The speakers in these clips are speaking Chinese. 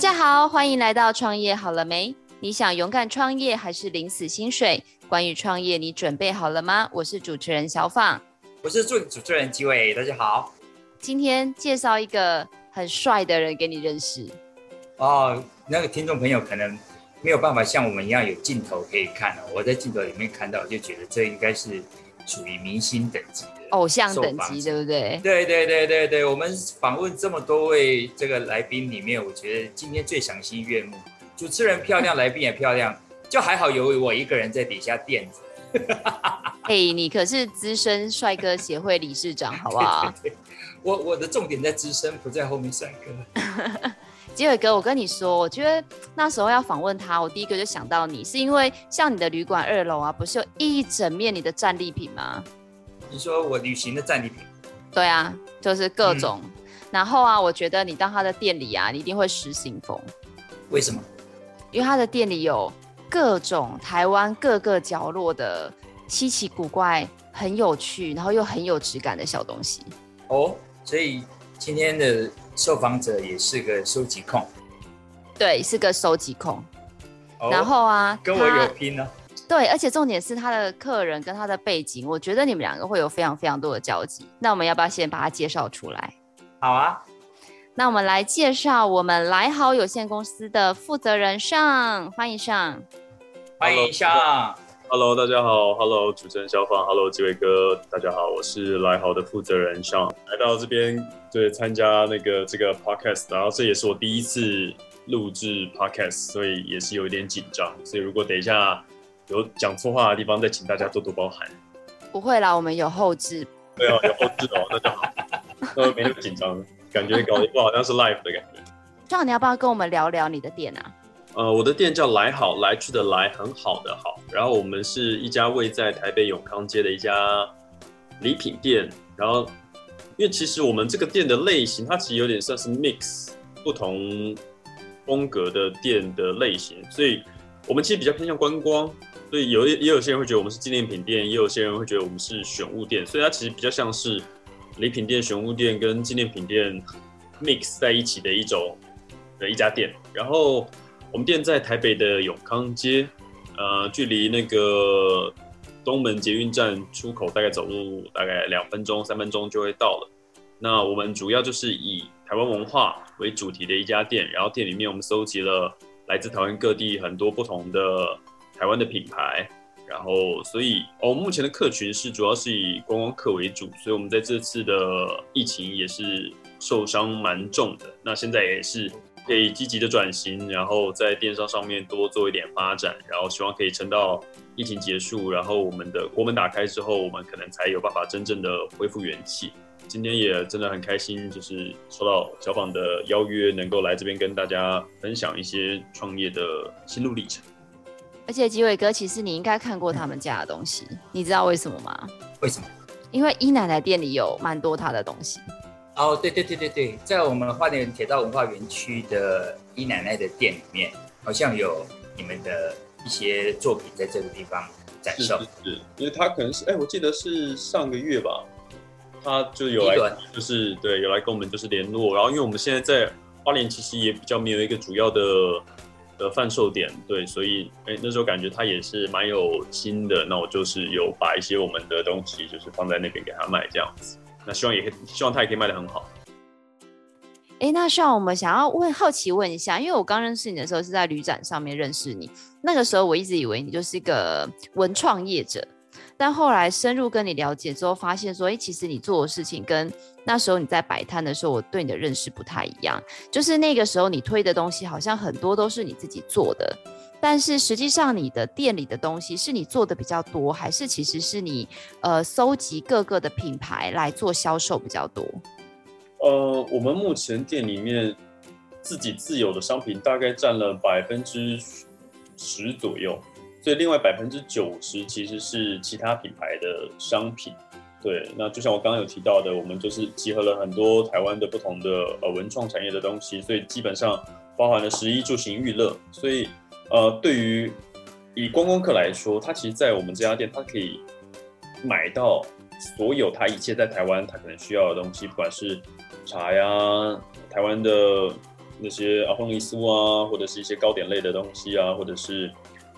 家好，欢迎来到创业好了没？你想勇敢创业还是领死薪水？关于创业，你准备好了吗？我是主持人小放，我是助理主持人吉伟，大家好。今天介绍一个很帅的人给你认识。哦，那个听众朋友可能没有办法像我们一样有镜头可以看哦。我在镜头里面看到，就觉得这应该是属于明星等级的偶像等级，对不对？对对对对对，我们访问这么多位这个来宾里面，我觉得今天最赏心悦目。主持人漂亮，来宾也漂亮，就还好有我一个人在底下垫着。嘿，你可是资深帅哥协会理事长，好不好？对对对，我 我的重点在资深，不在后面帅哥。吉伟哥，我跟你说，我觉得那时候要访问他，我第一个就想到你，是因为像你的旅馆二楼啊，不是有一整面你的战利品吗？你说我旅行的战利品？对啊，就是各种。嗯、然后啊，我觉得你到他的店里啊，你一定会失心疯。为什么？因为他的店里有各种台湾各个角落的稀奇古怪、很有趣，然后又很有质感的小东西。哦，所以今天的受访者也是个收集控。对，是个收集控。哦、然后啊，跟我有拼呢、啊。对，而且重点是他的客人跟他的背景，我觉得你们两个会有非常非常多的交集。那我们要不要先把它介绍出来？好啊。那我们来介绍我们来好有限公司的负责人上，欢迎上，欢迎尚。Hello，大家好。Hello，主持人小放。Hello，几位哥，大家好。我是来好的负责人尚，来到这边对参加那个这个 podcast，然后这也是我第一次录制 podcast，所以也是有一点紧张。所以如果等一下有讲错话的地方，再请大家多多包涵。不会啦，我们有后置。对啊，有后置哦，那就好，那没那么紧张。感觉搞得不好像是 live 的感觉。尚，你要不要跟我们聊聊你的店啊？呃，我的店叫来好，来去的来，很好的好。然后我们是一家位在台北永康街的一家礼品店。然后，因为其实我们这个店的类型，它其实有点算是 mix 不同风格的店的类型，所以我们其实比较偏向观光。所以有也有些人会觉得我们是纪念品店，也有些人会觉得我们是选物店。所以它其实比较像是。礼品店、选物店跟纪念品店 mix 在一起的一种的一家店，然后我们店在台北的永康街，呃，距离那个东门捷运站出口大概走路大概两分钟、三分钟就会到了。那我们主要就是以台湾文化为主题的一家店，然后店里面我们搜集了来自台湾各地很多不同的台湾的品牌。然后，所以哦，目前的客群是主要是以观光客为主，所以我们在这次的疫情也是受伤蛮重的。那现在也是可以积极的转型，然后在电商上面多做一点发展，然后希望可以撑到疫情结束，然后我们的国门打开之后，我们可能才有办法真正的恢复元气。今天也真的很开心，就是收到小访的邀约，能够来这边跟大家分享一些创业的心路历程。而且吉伟哥，其实你应该看过他们家的东西，你知道为什么吗？为什么？因为伊奶奶店里有蛮多他的东西。哦，对对对对对，在我们花莲铁道文化园区的姨奶奶的店里面，好像有你们的一些作品在这个地方展示。是，是，是，因为他可能是，哎，我记得是上个月吧，他就有来，就是对，有来跟我们就是联络。然后，因为我们现在在花莲，其实也比较没有一个主要的。的贩售点，对，所以哎、欸，那时候感觉他也是蛮有心的，那我就是有把一些我们的东西，就是放在那边给他卖这样子。那希望也，希望他也可以卖得很好。哎、欸，那像我们想要问，好奇问一下，因为我刚认识你的时候是在旅展上面认识你，那个时候我一直以为你就是一个文创业者。但后来深入跟你了解之后，发现说，哎，其实你做的事情跟那时候你在摆摊的时候，我对你的认识不太一样。就是那个时候你推的东西，好像很多都是你自己做的，但是实际上你的店里的东西是你做的比较多，还是其实是你呃搜集各个的品牌来做销售比较多？呃，我们目前店里面自己自有的商品大概占了百分之十左右。所以另外百分之九十其实是其他品牌的商品，对。那就像我刚刚有提到的，我们就是集合了很多台湾的不同的呃文创产业的东西，所以基本上包含了食衣住行娱乐。所以呃，对于以观光客来说，他其实，在我们这家店，他可以买到所有他一切在台湾他可能需要的东西，不管是茶呀、台湾的那些阿凤梨酥啊，或者是一些糕点类的东西啊，或者是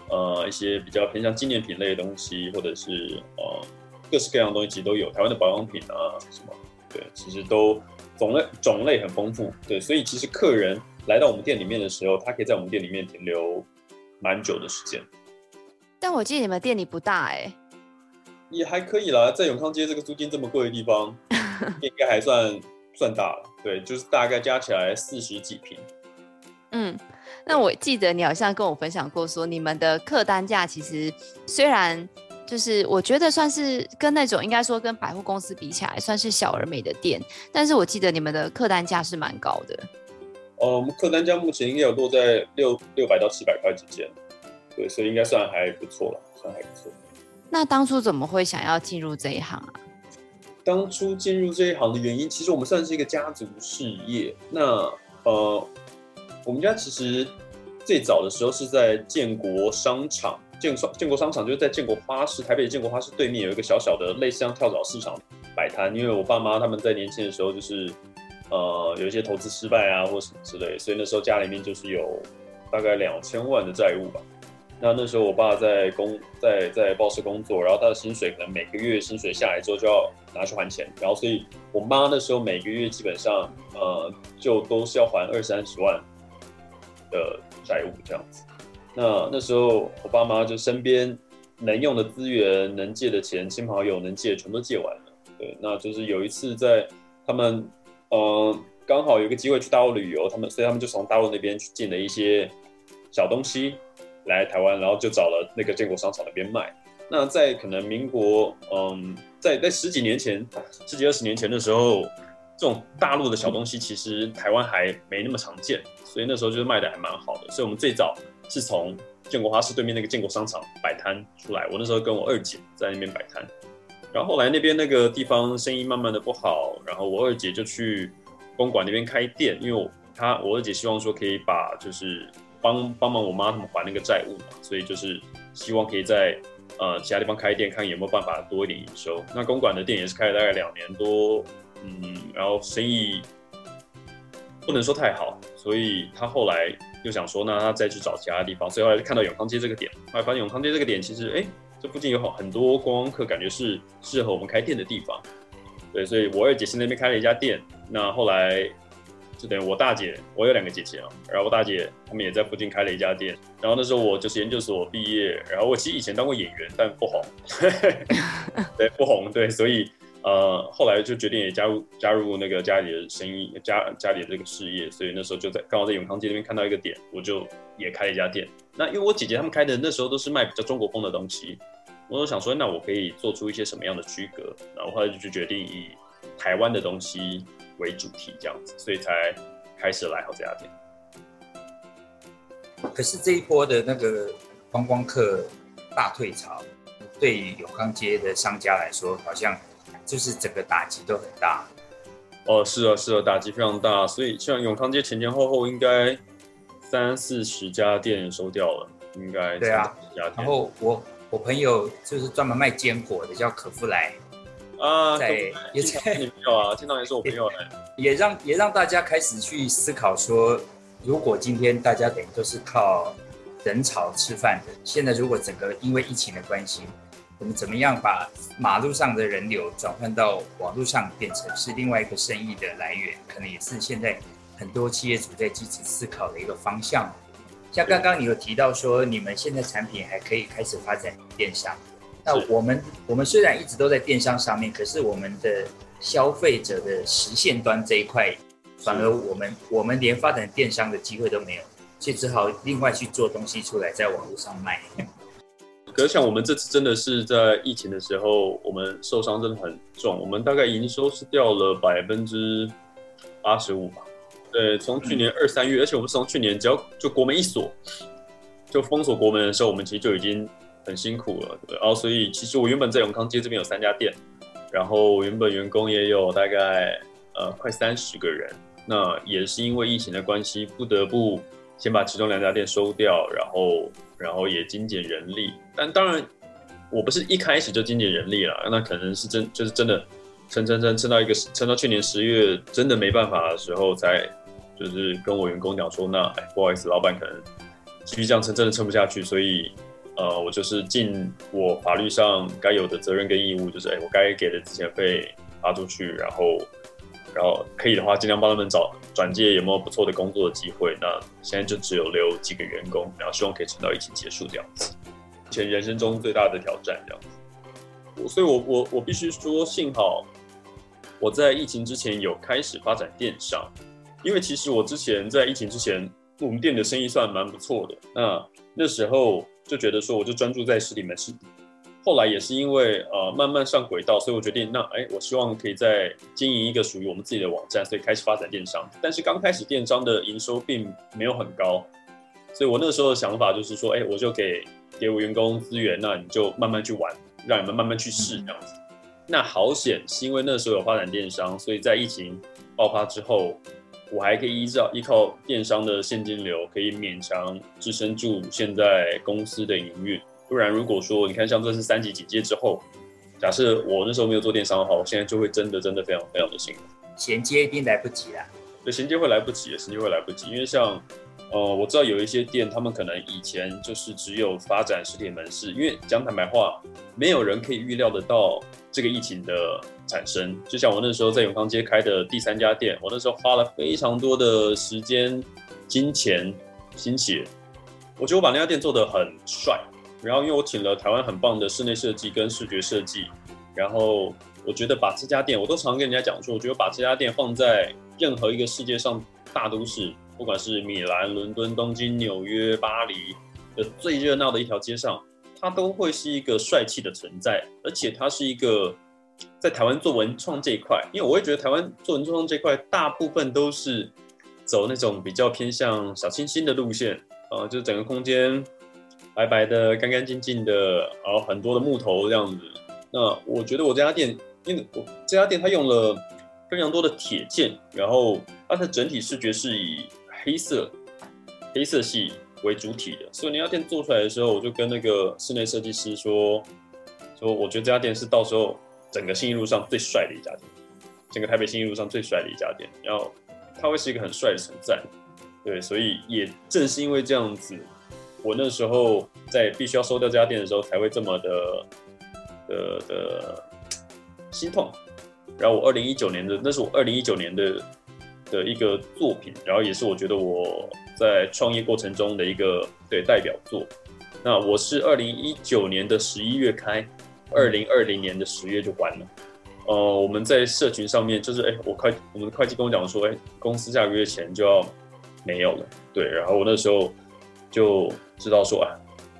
呃一些比较偏向纪念品类的东西，或者是呃各式各样的东西其实都有。台湾的保养品啊什么，对，其实都种类种类很丰富。对，所以其实客人来到我们店里面的时候，他可以在我们店里面停留蛮久的时间。但我记得你们店里不大哎、欸，也还可以啦，在永康街这个租金这么贵的地方，应该还算算大了。对，就是大概加起来四十几平。嗯，那我记得你好像跟我分享过，说你们的客单价其实虽然就是我觉得算是跟那种应该说跟百货公司比起来算是小而美的店，但是我记得你们的客单价是蛮高的。哦，我们客单价目前应该有落在六六百到七百块之间。对，所以应该算还不错了，算还不错。那当初怎么会想要进入这一行啊？当初进入这一行的原因，其实我们算是一个家族事业。那呃，我们家其实最早的时候是在建国商场，建商建国商场就是在建国花市，台北的建国花市对面有一个小小的类似像跳蚤市场摆摊。因为我爸妈他们在年轻的时候就是呃有一些投资失败啊或什么之类，所以那时候家里面就是有大概两千万的债务吧。那那时候我爸在工在在报社工作，然后他的薪水可能每个月薪水下来之后就要拿去还钱，然后所以我妈那时候每个月基本上呃就都是要还二三十万的债务这样子。那那时候我爸妈就身边能用的资源、能借的钱、亲朋好友能借的全都借完了。对，那就是有一次在他们呃刚好有个机会去大陆旅游，他们所以他们就从大陆那边去进了一些小东西。来台湾，然后就找了那个建国商场那边卖。那在可能民国，嗯，在在十几年前，十几二十年前的时候，这种大陆的小东西其实台湾还没那么常见，所以那时候就是卖的还蛮好的。所以我们最早是从建国花市对面那个建国商场摆摊出来。我那时候跟我二姐在那边摆摊，然后后来那边那个地方生意慢慢的不好，然后我二姐就去公馆那边开店，因为我她我二姐希望说可以把就是。帮帮忙我妈他们还那个债务嘛，所以就是希望可以在呃其他地方开店，看有没有办法多一点营收。那公馆的店也是开了大概两年多，嗯，然后生意不能说太好，所以他后来又想说，那他再去找其他地方。所以后来就看到永康街这个点，后来发现永康街这个点其实，哎，这附近有好很多观光客，感觉是适合我们开店的地方。对，所以我二姐在那边开了一家店。那后来。就等于我大姐，我有两个姐姐啊，然后我大姐他们也在附近开了一家店。然后那时候我就是研究所毕业，然后我其实以前当过演员，但不红，对，不红，对，所以呃后来就决定也加入加入那个家里的生意，家家里的这个事业。所以那时候就在刚好在永康街那边看到一个点，我就也开了一家店。那因为我姐姐他们开的那时候都是卖比较中国风的东西，我就想说，那我可以做出一些什么样的区隔？然后后来就决定以台湾的东西。为主题这样子，所以才开始来好这家店。可是这一波的那个观光客大退潮，对于永康街的商家来说，好像就是整个打击都很大。哦，是啊，是啊，打击非常大。所以像永康街前前后后应该三四十家店收掉了，应该对啊。然后我我朋友就是专门卖坚果的，叫可夫莱。啊，在也在你朋友啊，听到也是我朋友哎，也让也让大家开始去思考说，如果今天大家等于都是靠人潮吃饭的，现在如果整个因为疫情的关系，我们怎么样把马路上的人流转换到网络上，变成是另外一个生意的来源，可能也是现在很多企业主在积极思考的一个方向。像刚刚你有提到说，你们现在产品还可以开始发展电商。那我们我们虽然一直都在电商上面，可是我们的消费者的实现端这一块，反而我们我们连发展电商的机会都没有，所以只好另外去做东西出来，在网络上卖。可是像我们这次真的是在疫情的时候，我们受伤真的很重，我们大概营收是掉了百分之八十五吧。对，从去年二三月，而且我们从去年只要就国门一锁，就封锁国门的时候，我们其实就已经。很辛苦了，然后所以其实我原本在永康街这边有三家店，然后原本员工也有大概呃快三十个人，那也是因为疫情的关系，不得不先把其中两家店收掉，然后然后也精简人力。但当然我不是一开始就精简人力了，那可能是真就是真的撑撑撑撑到一个撑到去年十月真的没办法的时候才就是跟我员工讲说，那哎，不好意思，老板可能继续这样撑，真的撑不下去，所以呃，我就是尽我法律上该有的责任跟义务，就是哎，我该给的资遣费发出去，然后然后可以的话，尽量帮他们找转介有没有不错的工作的机会。那现在就只有留几个员工，然后希望可以撑到疫情结束这样子。前人生中最大的挑战这样子，我所以我我我必须说，幸好我在疫情之前有开始发展电商，因为其实我之前在疫情之前，我们店的生意算蛮不错的。那那时候就觉得说，我就专注在实体门市。后来也是因为呃慢慢上轨道，所以我决定那哎，我希望可以再经营一个属于我们自己的网站，所以开始发展电商。但是刚开始电商的营收并没有很高，所以我那时候的想法就是说，哎，我就给。给我员工资源，那你就慢慢去玩，让你们慢慢去试这样子。那好险，是因为那时候有发展电商，所以在疫情爆发之后，我还可以依照依靠电商的现金流，可以勉强支撑住现在公司的营运。不然，如果说你看像这是三级警戒之后，假设我那时候没有做电商的话，我现在就会真的真的非常非常的辛苦，衔接一定来不及了。对，衔接会来不及，衔接会来不及，因为像。呃，我知道有一些店，他们可能以前就是只有发展实体门市，因为讲坦白话，没有人可以预料得到这个疫情的产生。就像我那时候在永康街开的第三家店，我那时候花了非常多的时间、金钱、心血，我觉得我把那家店做得很帅。然后因为我请了台湾很棒的室内设计跟视觉设计，然后我觉得把这家店，我都常跟人家讲说，我觉得把这家店放在任何一个世界上大都市。不管是米兰、伦敦、东京、纽约、巴黎的最热闹的一条街上，它都会是一个帅气的存在，而且它是一个在台湾做文创这一块，因为我会觉得台湾做文创这块大部分都是走那种比较偏向小清新的路线啊，就是整个空间白白的、干干净净的，然后很多的木头这样子。那我觉得我这家店，因为我这家店它用了非常多的铁件，然后它的整体视觉是以黑色，黑色系为主体的，所以那家店做出来的时候，我就跟那个室内设计师说，说我觉得这家店是到时候整个信义路上最帅的一家店，整个台北信义路上最帅的一家店，然后它会是一个很帅的存在，对，所以也正是因为这样子，我那时候在必须要收掉这家店的时候，才会这么的的的心痛。然后我二零一九年的，那是我二零一九年的。的一个作品，然后也是我觉得我在创业过程中的一个对代表作。那我是二零一九年的十一月开，二零二零年的十月就关了。呃，我们在社群上面就是，哎，我会我们的会计跟我讲说，哎，公司下个月前就要没有了。对，然后我那时候就知道说，啊，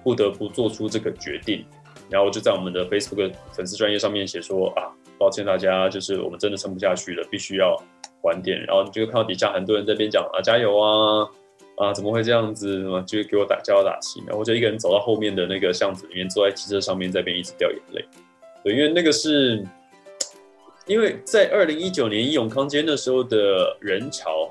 不得不做出这个决定。然后我就在我们的 Facebook 粉丝专业上面写说，啊，抱歉大家，就是我们真的撑不下去了，必须要。关店，然后你就看到底下很多人在边讲啊，加油啊，啊，怎么会这样子？就给我打加油打气。然后我就一个人走到后面的那个巷子里面，坐在汽车上面，在边一直掉眼泪。对，因为那个是，因为在二零一九年永康街那时候的人潮，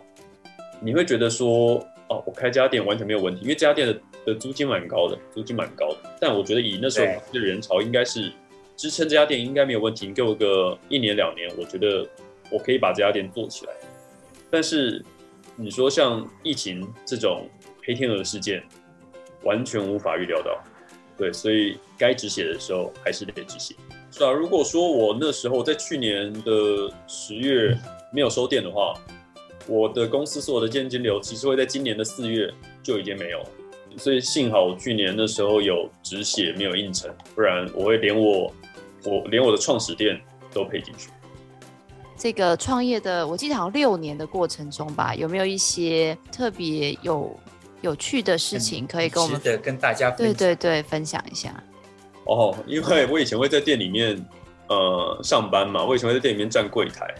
你会觉得说，哦，我开家店完全没有问题，因为这家店的的租金蛮高的，租金蛮高的。但我觉得以那时候的人潮，应该是支撑这家店应该没有问题。你给我个一年两年，我觉得。我可以把这家店做起来，但是你说像疫情这种黑天鹅事件，完全无法预料到。对，所以该止血的时候还是得止血。是啊，如果说我那时候在去年的十月没有收店的话，我的公司所有的现金流其实会在今年的四月就已经没有。所以幸好我去年那时候有止血，没有硬撑，不然我会连我我连我的创始店都赔进去。这个创业的，我记得好像六年的过程中吧，有没有一些特别有有趣的事情可以跟我们的跟大家对对对分享一下？哦，因为我以前会在店里面呃上班嘛，我以前会在店里面站柜台，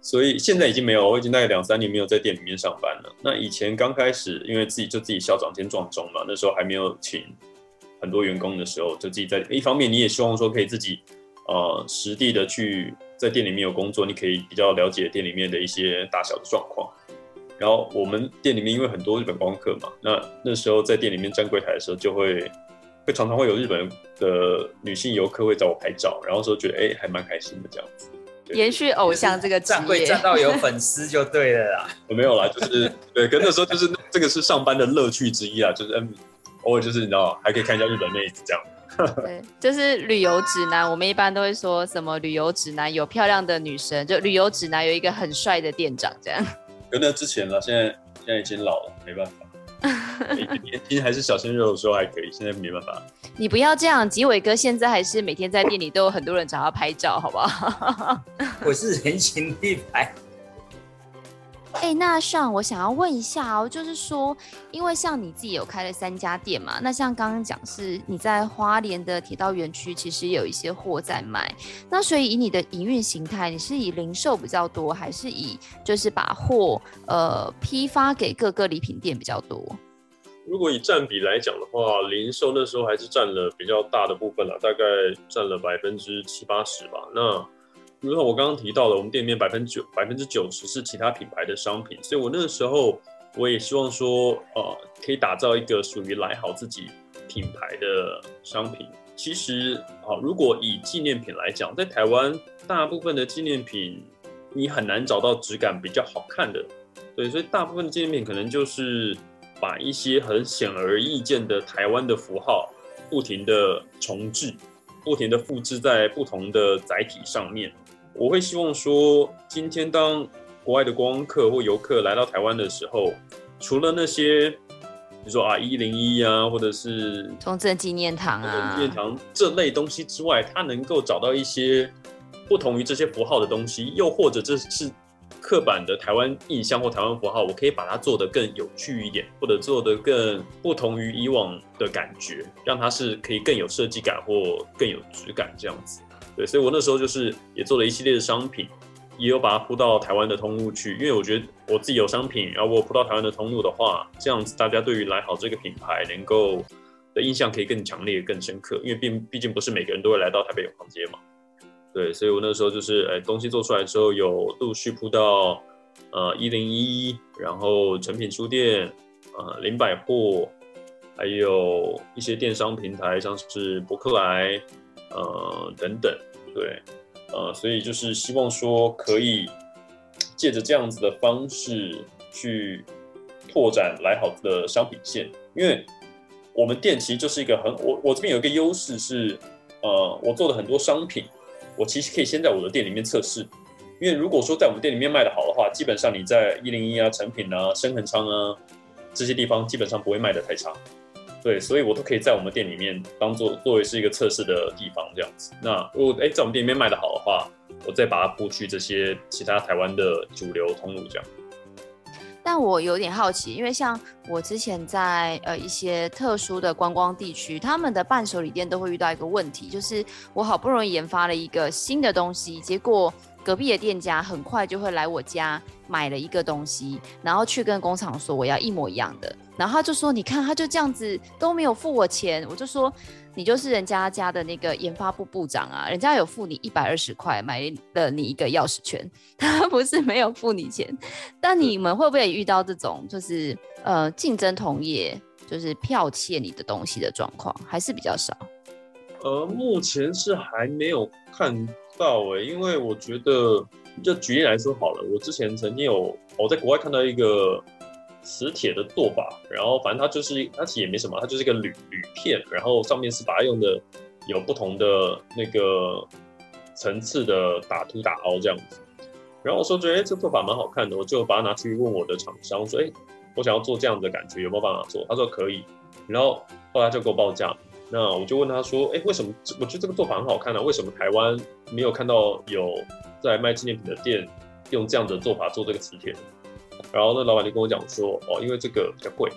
所以现在已经没有，我已经大概两三年没有在店里面上班了。那以前刚开始，因为自己就自己校长兼撞钟嘛，那时候还没有请很多员工的时候，就自己在一方面，你也希望说可以自己呃实地的去。在店里面有工作，你可以比较了解店里面的一些大小的状况。然后我们店里面因为很多日本观光客嘛，那那时候在店里面站柜台的时候，就会会常常会有日本的女性游客会找我拍照，然后说觉得哎还蛮开心的这样子。延续偶像这个职业，站会站到有粉丝就对了啦。我没有啦，就是对，跟那时候就是这个是上班的乐趣之一啊，就是嗯，偶尔就是你知道，还可以看一下日本妹子这样。对，就是旅游指南，我们一般都会说什么旅游指南有漂亮的女生，就旅游指南有一个很帅的店长这样。有那之前了，现在现在已经老了，没办法。年轻还是小鲜肉的时候还可以，现在没办法。你不要这样，吉伟哥现在还是每天在店里都有很多人找他拍照，好不好？我是人形立牌。哎、那像我想要问一下哦，就是说，因为像你自己有开了三家店嘛，那像刚刚讲是你在花莲的铁道园区，其实有一些货在卖，那所以以你的营运形态，你是以零售比较多，还是以就是把货呃批发给各个礼品店比较多？如果以占比来讲的话，零售那时候还是占了比较大的部分了，大概占了百分之七八十吧。那比如说我刚刚提到的，我们店里面百分之九百分之九十是其他品牌的商品，所以我那个时候我也希望说，呃，可以打造一个属于来好自己品牌的商品。其实，啊，如果以纪念品来讲，在台湾大部分的纪念品你很难找到质感比较好看的，对，所以大部分的纪念品可能就是把一些很显而易见的台湾的符号不停的重制，不停的复制在不同的载体上面。我会希望说，今天当国外的观光客或游客来到台湾的时候，除了那些，比如说啊一零一啊，或者是中正纪念堂啊，纪念堂这类东西之外，他能够找到一些不同于这些符号的东西，又或者这是刻板的台湾印象或台湾符号，我可以把它做得更有趣一点，或者做得更不同于以往的感觉，让它是可以更有设计感或更有质感这样子。对，所以我那时候就是也做了一系列的商品，也有把它铺到台湾的通路去，因为我觉得我自己有商品，然后我铺到台湾的通路的话，这样子大家对于来好这个品牌能够的印象可以更强烈、更深刻，因为毕毕竟不是每个人都会来到台北永康街嘛。对，所以我那时候就是，哎，东西做出来之后，有陆续铺到呃一零一，然后诚品书店，呃林百货，还有一些电商平台，像是博客来。呃，等等，对，呃，所以就是希望说可以借着这样子的方式去拓展来好的商品线，因为我们店其实就是一个很，我我这边有一个优势是，呃，我做的很多商品，我其实可以先在我的店里面测试，因为如果说在我们店里面卖的好的话，基本上你在一零一啊、成品啊、生恒昌啊这些地方基本上不会卖的太差。对，所以我都可以在我们店里面当做作为是一个测试的地方这样子。那如果哎在我们店里面卖的好的话，我再把它铺去这些其他台湾的主流通路这样。但我有点好奇，因为像我之前在呃一些特殊的观光地区，他们的伴手礼店都会遇到一个问题，就是我好不容易研发了一个新的东西，结果。隔壁的店家很快就会来我家买了一个东西，然后去跟工厂说我要一模一样的，然后他就说：“你看，他就这样子都没有付我钱。”我就说：“你就是人家家的那个研发部部长啊，人家有付你一百二十块买了你一个钥匙圈，他不是没有付你钱。”但你们会不会也遇到这种就是呃竞争同业就是剽窃你的东西的状况，还是比较少？呃，目前是还没有看。到诶，因为我觉得，就举例来说好了，我之前曾经有我在国外看到一个磁铁的做法，然后反正它就是它其实也没什么，它就是一个铝铝片，然后上面是把它用的有不同的那个层次的打凸打凹这样子，然后我说觉得诶这做法蛮好看的，我就把它拿去问我的厂商说，诶，我想要做这样的感觉，有没有办法做？他说可以，然后后来就给我报价。那我就问他说：“哎、为什么？我觉得这个做法很好看呢、为什么台湾没有看到有在卖纪念品的店用这样的做法做这个磁铁？”然后那老板就跟我讲说：“哦，因为这个比较贵，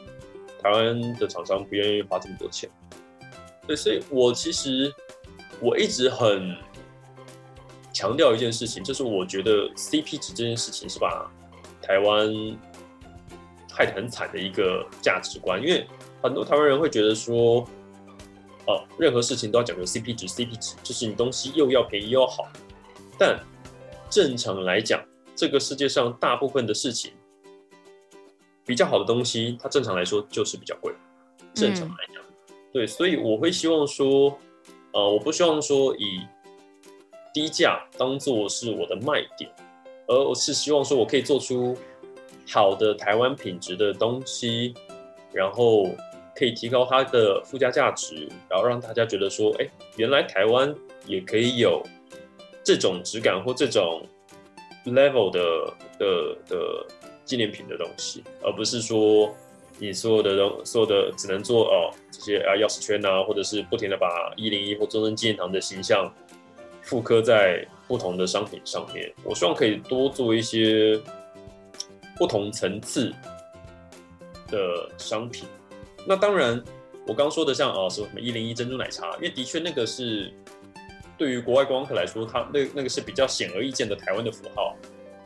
台湾的厂商不愿意花这么多钱。”对，所以我其实我一直很强调一件事情，就是我觉得 CP 值这件事情是把台湾害得很惨的一个价值观，因为很多台湾人会觉得说。哦，任何事情都要讲究 CP 值，CP 值就是你东西又要便宜又要好。但正常来讲，这个世界上大部分的事情，比较好的东西，它正常来说就是比较贵。正常来讲，嗯、对，所以我会希望说，呃，我不希望说以低价当做是我的卖点，而我是希望说我可以做出好的台湾品质的东西，然后可以提高它的附加价值，然后让大家觉得说，哎，原来台湾也可以有这种质感或这种 level 的的的纪念品的东西，而不是说。你所有的东，所有的只能做哦这些啊钥匙圈啊，或者是不停的把一零一或中正纪念堂的形象复刻在不同的商品上面。我希望可以多做一些不同层次的商品。那当然，我刚说的像啊什么一零一珍珠奶茶，因为的确那个是对于国外观光客来说，它那那个是比较显而易见的台湾的符号。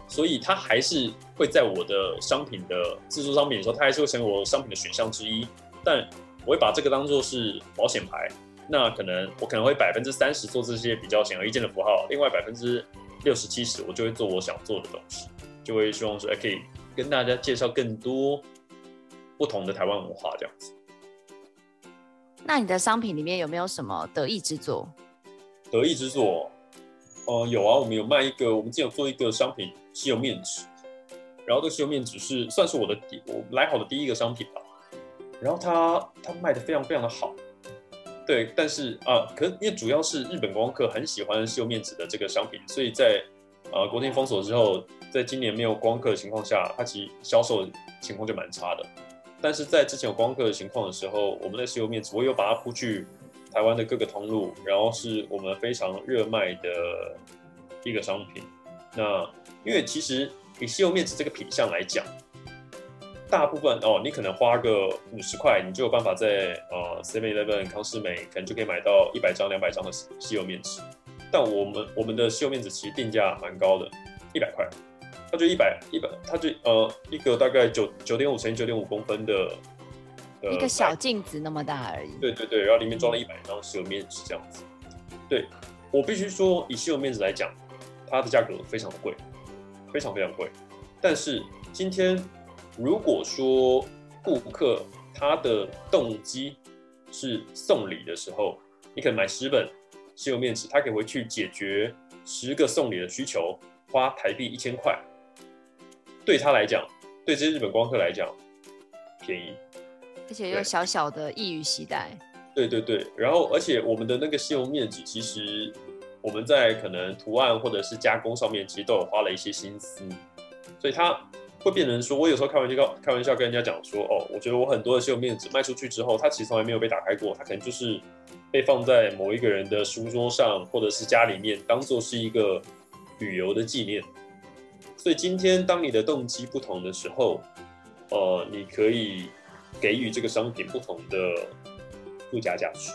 所以它还是会在我的商品的自助商品的时候，它还是会成为我商品的选项之一。但我会把这个当做是保险牌，那可能我可能会百分之三十做这些比较显而易见的符号，另外百分之六十七十我就会做我想做的东西，就会希望说，哎，可以跟大家介绍更多不同的台湾文化这样子。那你的商品里面有没有什么得意之作？得意之作，呃，有啊，我们有卖一个，我们之前有做一个商品。吸油面纸，然后这个吸油面纸是算是我的第我来好的第一个商品吧，然后它它卖的非常非常的好，对，但是啊，可因为主要是日本光客很喜欢吸油面纸的这个商品，所以在呃国境封锁之后，在今年没有光客的情况下，它其实销售情况就蛮差的。但是在之前有光客的情况的时候，我们的吸油面纸我有把它铺去台湾的各个通路，然后是我们非常热卖的一个商品。那因为其实以吸油面纸这个品相来讲，大部分哦，你可能花个五十块，你就有办法在呃 Seven Eleven 康师美可能就可以买到一百张、两百张的吸油面纸。但我们我们的吸油面纸其实定价蛮高的，一百块，它就一百一百，它就呃一个大概九九点五乘以九点五公分的，呃，一个小镜子那么大而已。对对对，然后里面装了一百张吸油面纸这样子。对，我必须说，以吸油面纸来讲，它的价格非常的贵。非常非常贵，但是今天如果说顾客他的动机是送礼的时候，你可能买十本吸油面纸，他可以回去解决十个送礼的需求，花台币一千块，对他来讲，对这些日本光客来讲，便宜，而且又小小的易于携带。对对对，然后而且我们的那个吸油面纸其实。我们在可能图案或者是加工上面，其实都有花了一些心思，所以它会变成说，我有时候开玩笑，开玩笑跟人家讲说，哦，我觉得我很多的吸油面纸卖出去之后，它其实从来没有被打开过，它可能就是被放在某一个人的书桌上，或者是家里面，当做是一个旅游的纪念。所以今天当你的动机不同的时候，呃，你可以给予这个商品不同的附加价值。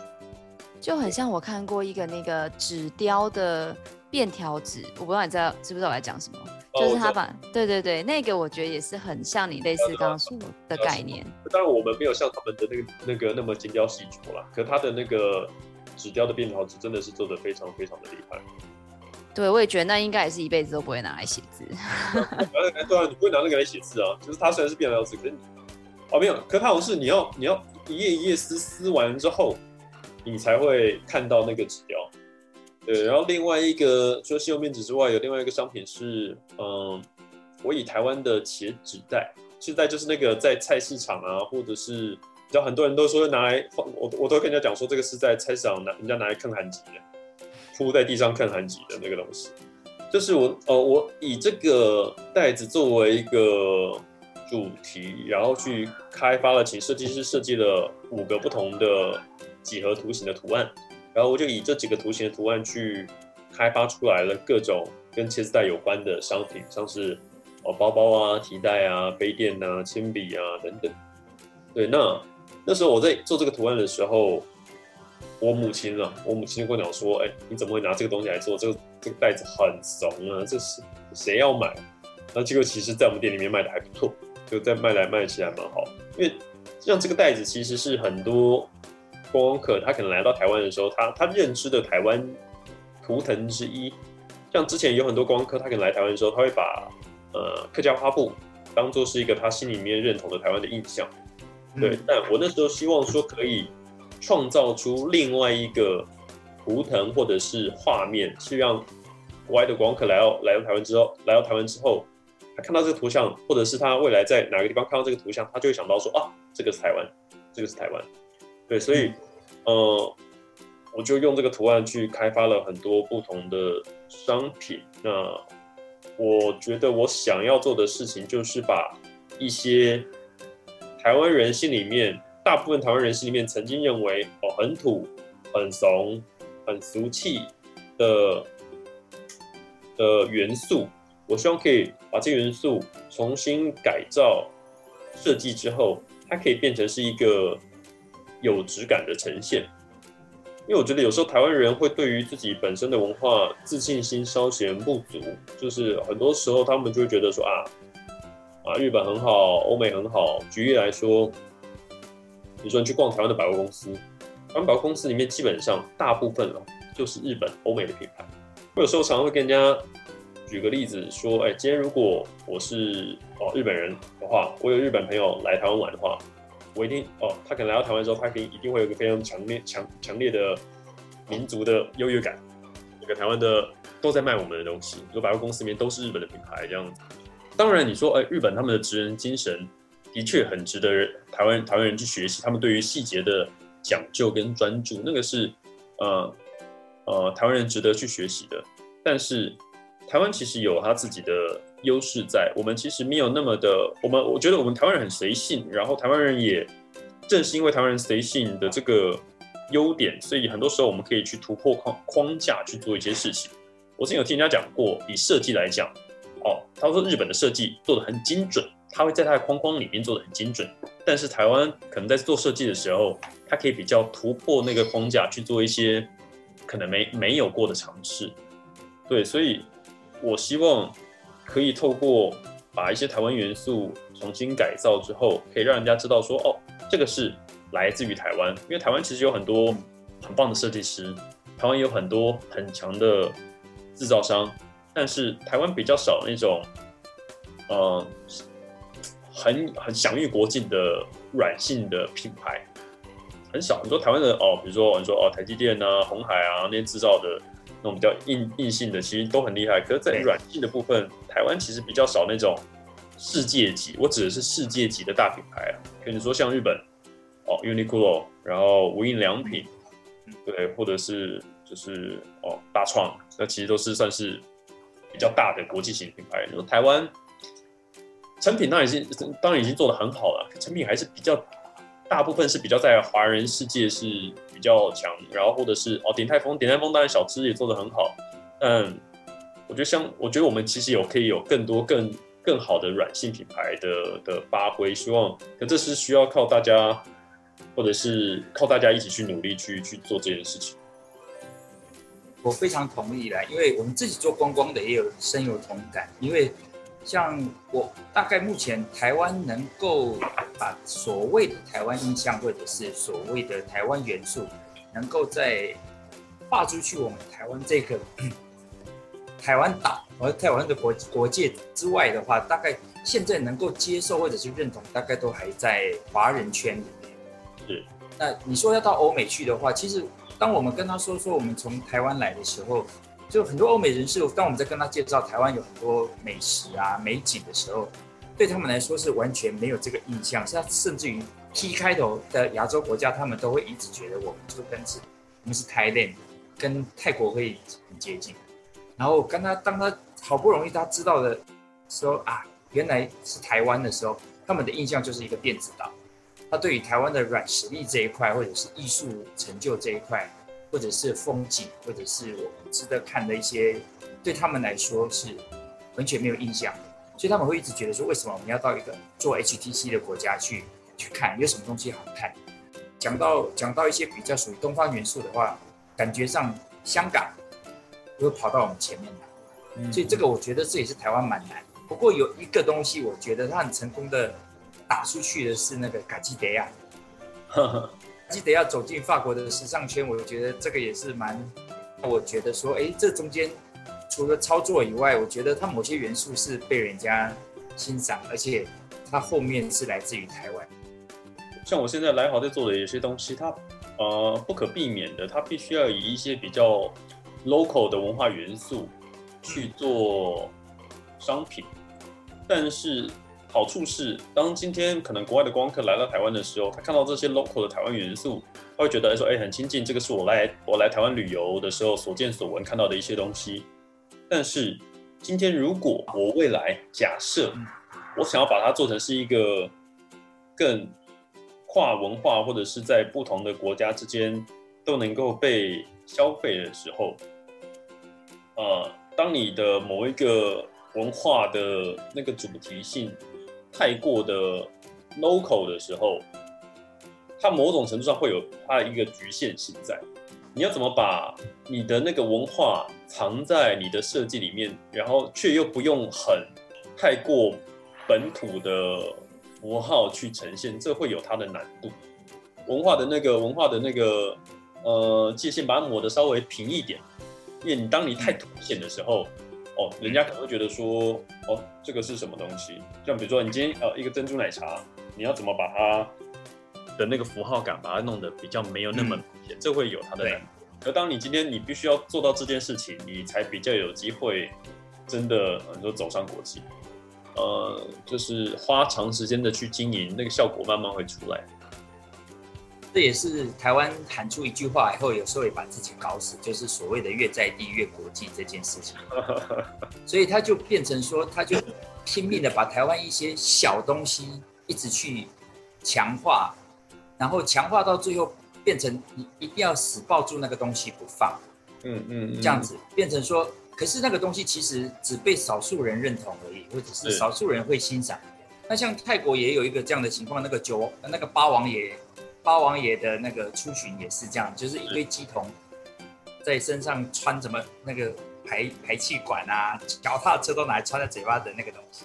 就很像我看过一个那个纸雕的便条纸，我不知道你知道知不知道我在讲什么？哦、就是他把对对对，那个我觉得也是很像你类似刚刚说的概念。当然我们没有像他们的那个那个那么精雕细琢啦，可他的那个纸雕的便条纸真的是做的非常非常的厉害。对，我也觉得那应该也是一辈子都不会拿来写字。对啊，你不会拿那个来写字啊？就是它虽然是便条纸，可是你哦没有，可它好像是你要你要一页一页撕撕完之后。你才会看到那个指标，对。然后另外一个，除了吸油面纸之外，有另外一个商品是，嗯，我以台湾的茄纸袋，现在就是那个在菜市场啊，或者是，你知道很多人都说拿来放，我我都跟人家讲说，这个是在菜市场拿人家拿来看韩籍的，铺在地上看韩籍的那个东西。就是我，呃，我以这个袋子作为一个主题，然后去开发了，请设计师设计了五个不同的。几何图形的图案，然后我就以这几个图形的图案去开发出来了各种跟茄子袋有关的商品，像是哦包包啊、提袋啊、杯垫啊、铅笔啊等等。对，那那时候我在做这个图案的时候，我母亲啊，我母亲就跟我讲说：“哎，你怎么会拿这个东西来做？这个这个袋子很怂啊，这是谁要买？”那结果其实，在我们店里面卖的还不错，就在卖来卖去还蛮好。因为像这个袋子其实是很多。观光客他可能来到台湾的时候，他他认知的台湾图腾之一，像之前有很多观光客，他可能来台湾的时候，他会把呃客家花布当做是一个他心里面认同的台湾的印象，对。嗯、但我那时候希望说可以创造出另外一个图腾或者是画面，是让国外的观光客来到来到台湾之后，来到台湾之后，他看到这个图像，或者是他未来在哪个地方看到这个图像，他就会想到说啊，这个是台湾，这个是台湾。对，所以呃，我就用这个图案去开发了很多不同的商品。那我觉得我想要做的事情就是把一些台湾人心里面，大部分台湾人心里面曾经认为哦很土、很怂、很俗气的的元素，我希望可以把这元素重新改造设计之后，它可以变成是一个有质感的呈现。因为我觉得有时候台湾人会对于自己本身的文化自信心稍嫌不足，就是很多时候他们就会觉得说啊啊日本很好，欧美很好。举例来说，你说你去逛台湾的百货公司，台湾百货公司里面基本上大部分哦就是日本、欧美的品牌。我有时候常常会跟人家举个例子说，哎，今天如果我是哦日本人的话，我有日本朋友来台湾玩的话。我一定哦，他可能来到台湾之后，他可以一定会有一个非常强烈、强强烈的民族的优越感。这个台湾的都在卖我们的东西，有百货公司里面都是日本的品牌这样子。当然，你说哎，日本他们的职人精神的确很值得台湾台湾人去学习，他们对于细节的讲究跟专注，那个是呃呃台湾人值得去学习的。但是台湾其实有他自己的。优势在我们其实没有那么的，我们我觉得我们台湾人很随性，然后台湾人也正是因为台湾人随性的这个优点，所以很多时候我们可以去突破框框架去做一些事情。我之前有听人家讲过，以设计来讲，哦，他说日本的设计做得很精准，他会在他的框框里面做得很精准，但是台湾可能在做设计的时候，他可以比较突破那个框架去做一些可能没没有过的尝试。对，所以我希望。可以透过把一些台湾元素重新改造之后，可以让人家知道说，哦，这个是来自于台湾。因为台湾其实有很多很棒的设计师，台湾有很多很强的制造商，但是台湾比较少那种，呃，很很享誉国际的软性的品牌，很少。很多台湾的哦，比如说你说哦，台积电啊、红海啊那些制造的。那种比较硬硬性的，其实都很厉害。可是，在软性的部分，台湾其实比较少那种世界级。我指的是世界级的大品牌啊，比如说像日本哦，Uniqlo，然后无印良品，对，或者是就是哦，大创，那其实都是算是比较大的国际型品牌。你说台湾成品当然已经当然已经做得很好了，成品还是比较。大部分是比较在华人世界是比较强，然后或者是哦，鼎泰丰，鼎泰丰当然小吃也做得很好，嗯，我觉得像我觉得我们其实有可以有更多更更好的软性品牌的的发挥，希望可这是需要靠大家，或者是靠大家一起去努力去去做这件事情。我非常同意啦，因为我们自己做观光的也有深有同感，因为。像我大概目前台湾能够把所谓的台湾印象，或者是所谓的台湾元素，能够在画出去我们台湾这个 台湾岛和台湾的国国界之外的话，大概现在能够接受或者是认同，大概都还在华人圈里面。是。那你说要到欧美去的话，其实当我们跟他说说我们从台湾来的时候。就很多欧美人士，当我们在跟他介绍台湾有很多美食啊、美景的时候，对他们来说是完全没有这个印象。是他甚至于 T 开头的亚洲国家，他们都会一直觉得我们就跟是，我们是 Thailand，跟泰国会很接近。然后跟他当他好不容易他知道的说啊，原来是台湾的时候，他们的印象就是一个电子岛。他对于台湾的软实力这一块，或者是艺术成就这一块。或者是风景，或者是我们值得看的一些，对他们来说是完全没有印象，所以他们会一直觉得说，为什么我们要到一个做 HTC 的国家去去看，有什么东西好看？讲到讲到一些比较属于东方元素的话，感觉上香港会跑到我们前面来，所以这个我觉得这也是台湾蛮难。不过有一个东西，我觉得他很成功的打出去的是那个卡基德亚。记得要走进法国的时尚圈，我觉得这个也是蛮，我觉得说，哎，这中间除了操作以外，我觉得它某些元素是被人家欣赏，而且它后面是来自于台湾。像我现在来好在做的有些东西，它呃不可避免的，它必须要以一些比较 local 的文化元素去做商品，但是好处是，当今天可能国外的观光客来到台湾的时候，他看到这些 local 的台湾元素，他会觉得说，哎，很亲近，这个是我来我来台湾旅游的时候所见所闻看到的一些东西。但是今天如果我未来假设我想要把它做成是一个更跨文化或者是在不同的国家之间都能够被消费的时候，呃，当你的某一个文化的那个主题性太过的 local 的时候，它某种程度上会有它的一个局限性在。你要怎么把你的那个文化藏在你的设计里面，然后却又不用很太过本土的符号去呈现，这会有它的难度。文化的那个文化的那个呃界限，把它抹得稍微平一点。因为你当你太凸显的时候，哦，人家可能会觉得说，哦，这个是什么东西？像比如说，你今天呃一个珍珠奶茶，你要怎么把它的那个符号感把它弄得比较没有那么明显，嗯、这会有它的难度。而当你今天你必须要做到这件事情，你才比较有机会真的你说走上国际。呃，就是花长时间的去经营，那个效果慢慢会出来。这也是台湾喊出一句话以后，有时候也把自己搞死，就是所谓的越在地越国际这件事情。所以他就变成说，他就拼命的把台湾一些小东西一直去强化，然后强化到最后变成你一定要死抱住那个东西不放。嗯嗯，这样子变成说。可是那个东西其实只被少数人认同而已，或者是少数人会欣赏。那像泰国也有一个这样的情况，那个九那个八王爷，八王爷的那个出巡也是这样，就是一堆鸡童在身上穿什么那个排排气管啊，脚踏车都拿来穿在嘴巴的那个东西。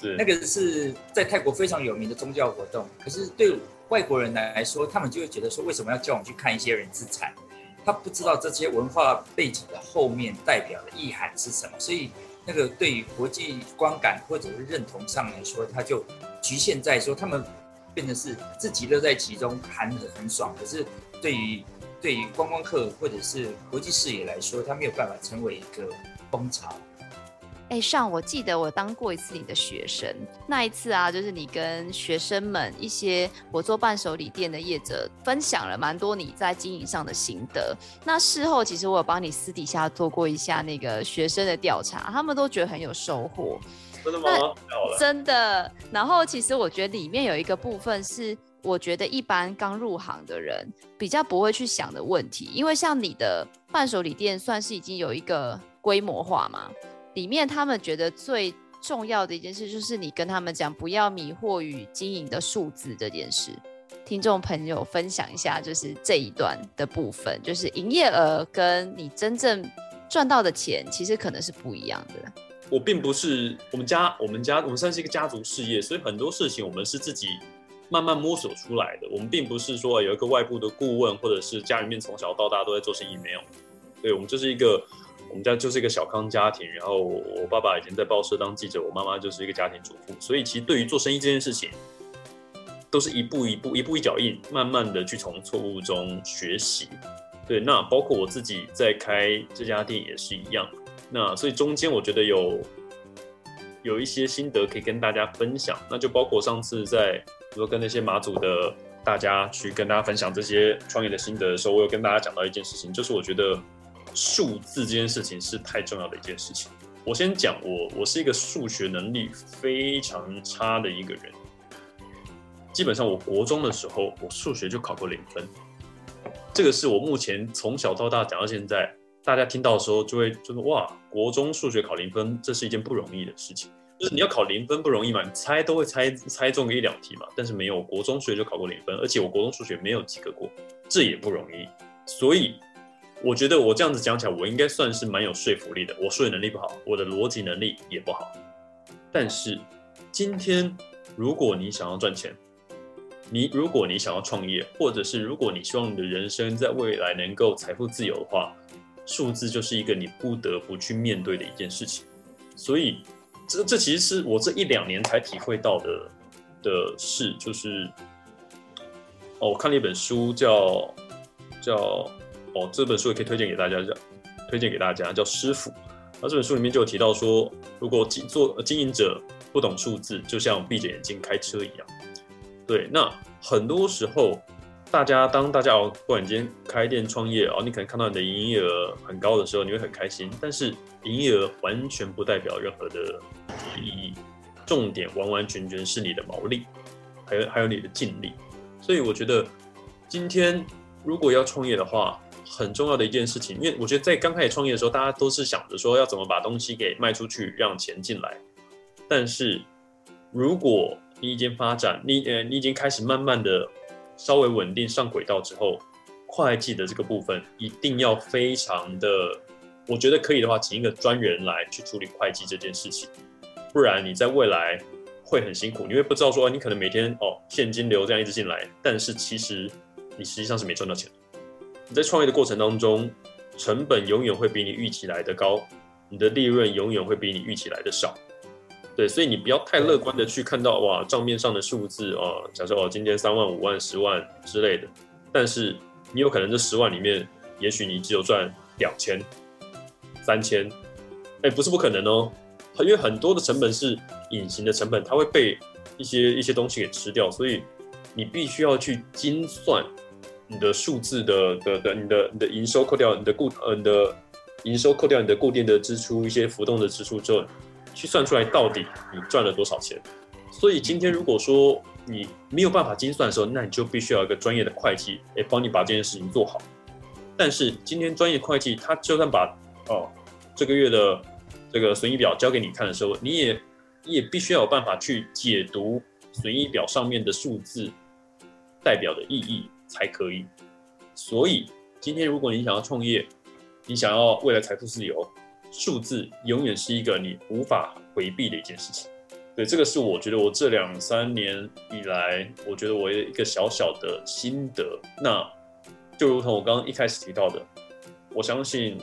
是那个是在泰国非常有名的宗教活动。可是对外国人来说，他们就会觉得说，为什么要叫我们去看一些人自残？他不知道这些文化背景的后面代表的意涵是什么，所以那个对于国际观感或者是认同上来说，他就局限在说他们变得是自己乐在其中，喊得很爽。可是对于对于观光客或者是国际视野来说，他没有办法成为一个风潮。哎，上我记得我当过一次你的学生，那一次啊，就是你跟学生们一些我做伴手礼店的业者分享了蛮多你在经营上的心得。那事后其实我有帮你私底下做过一下那个学生的调查，他们都觉得很有收获。真的吗？真的。然后其实我觉得里面有一个部分是，我觉得一般刚入行的人比较不会去想的问题，因为像你的伴手礼店算是已经有一个规模化嘛。里面他们觉得最重要的一件事，就是你跟他们讲不要迷惑于经营的数字这件事。听众朋友分享一下，就是这一段的部分，就是营业额跟你真正赚到的钱，其实可能是不一样的。我并不是我们家，我们家我们算是一个家族事业，所以很多事情我们是自己慢慢摸索出来的。我们并不是说有一个外部的顾问，或者是家里面从小到大都在做生意，没有。对，我们就是一个。我们家就是一个小康家庭，然后我爸爸以前在报社当记者，我妈妈就是一个家庭主妇，所以其实对于做生意这件事情，都是一步一步、一步一脚印，慢慢的去从错误中学习。对，那包括我自己在开这家店也是一样。那所以中间我觉得有有一些心得可以跟大家分享，那就包括上次在比如说跟那些马祖的大家去跟大家分享这些创业的心得的时候，我有跟大家讲到一件事情，就是我觉得。数字这件事情是太重要的一件事情。我先讲我，我是一个数学能力非常差的一个人。基本上，我国中的时候，我数学就考过零分。这个是我目前从小到大讲到现在，大家听到的时候就会就说：“哇，国中数学考零分，这是一件不容易的事情。”就是你要考零分不容易嘛，你猜都会猜猜中个一两题嘛。但是没有，国中数学就考过零分，而且我国中数学没有及格过，这也不容易。所以。我觉得我这样子讲起来，我应该算是蛮有说服力的。我数学能力不好，我的逻辑能力也不好。但是今天，如果你想要赚钱，你如果你想要创业，或者是如果你希望你的人生在未来能够财富自由的话，数字就是一个你不得不去面对的一件事情。所以，这这其实是我这一两年才体会到的的事，就是哦，我看了一本书叫叫。哦，这本书也可以推荐给大家，叫推荐给大家叫师傅。那这本书里面就有提到说，如果经做经营者不懂数字，就像闭着眼睛开车一样。对，那很多时候，大家当大家哦，不管你今天开店创业哦，你可能看到你的营业额很高的时候，你会很开心。但是营业额完全不代表任何的意义，重点完完全全是你的毛利，还有 还有你的净利。所以我觉得今天如果要创业的话，很重要的一件事情，因为我觉得在刚开始创业的时候，大家都是想着说要怎么把东西给卖出去，让钱进来。但是如果你已经发展，你呃，你已经开始慢慢的稍微稳定上轨道之后，会计的这个部分一定要非常的，我觉得可以的话，请一个专人来去处理会计这件事情，不然你在未来会很辛苦，你会不知道说你可能每天哦现金流这样一直进来，但是其实你实际上是没赚到钱。你在创业的过程当中，成本永远会比你预期来的高，你的利润永远会比你预期来的少。对，所以你不要太乐观的去看到哇账面上的数字啊，假设哦今天三万、五万、十万之类的，但是你有可能这十万里面，也许你只有赚两千、三千，哎，不是不可能哦，因为很多的成本是隐形的成本，它会被一些一些东西给吃掉，所以你必须要去精算。你的数字的的的，你的你的营收扣掉你的固呃你的营收扣掉你的固定的支出，一些浮动的支出之后，去算出来到底你赚了多少钱。所以今天如果说你没有办法精算的时候，那你就必须要一个专业的会计来帮你把这件事情做好。但是今天专业会计他就算把哦这个月的这个损益表交给你看的时候，你也你也必须要有办法去解读损益表上面的数字代表的意义。才可以。所以今天，如果你想要创业，你想要未来财富自由，数字永远是一个你无法回避的一件事情。对，这个是我觉得我这两三年以来，我觉得我有一个小小的心得。那就如同我刚刚一开始提到的，我相信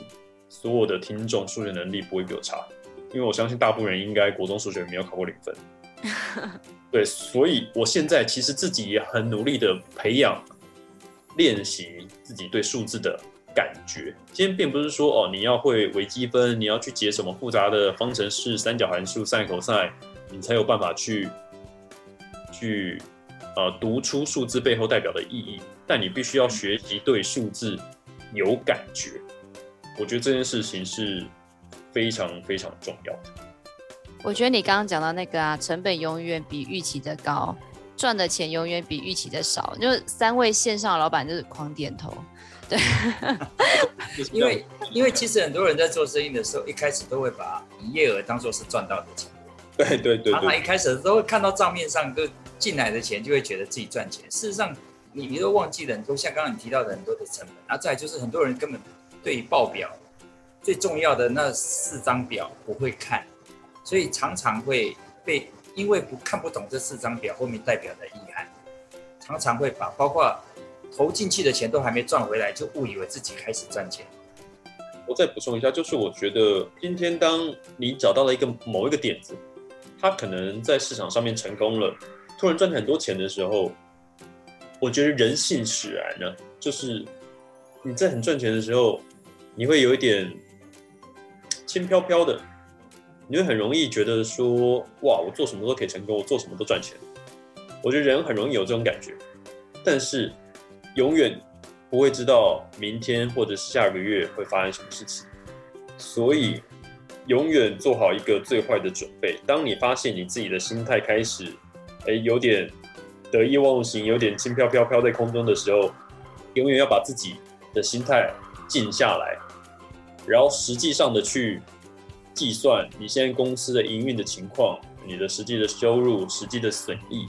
所有的听众数学能力不会比我差，因为我相信大部分人应该国中数学没有考过零分。对，所以我现在其实自己也很努力的培养。练习自己对数字的感觉。今天并不是说哦，你要会微积分，你要去解什么复杂的方程式、三角函数、sin、cos，你才有办法去去呃读出数字背后代表的意义。但你必须要学习对数字有感觉。我觉得这件事情是非常非常重要的。我觉得你刚刚讲到那个啊，成本永远比预期的高。赚的钱永远比预期的少，就是三位线上老板就是狂点头，对，因为因为其实很多人在做生意的时候，一开始都会把营业额当做是赚到的钱，对对对，他一开始都会看到账面上就进来的钱，就会觉得自己赚钱。事实上，你你都忘记了很多，像刚刚你提到的很多的成本，然后再就是很多人根本对于报表最重要的那四张表不会看，所以常常会被。因为不看不懂这四张表后面代表的意涵，常常会把包括投进去的钱都还没赚回来，就误以为自己开始赚钱。我再补充一下，就是我觉得今天当你找到了一个某一个点子，它可能在市场上面成功了，突然赚很多钱的时候，我觉得人性使然呢，就是你在很赚钱的时候，你会有一点轻飘飘的。你会很容易觉得说，哇，我做什么都可以成功，我做什么都赚钱。我觉得人很容易有这种感觉，但是永远不会知道明天或者是下个月会发生什么事情。所以，永远做好一个最坏的准备。当你发现你自己的心态开始，哎，有点得意忘形，有点轻飘飘飘在空中的时候，永远要把自己的心态静下来，然后实际上的去。计算你现在公司的营运的情况，你的实际的收入、实际的损益，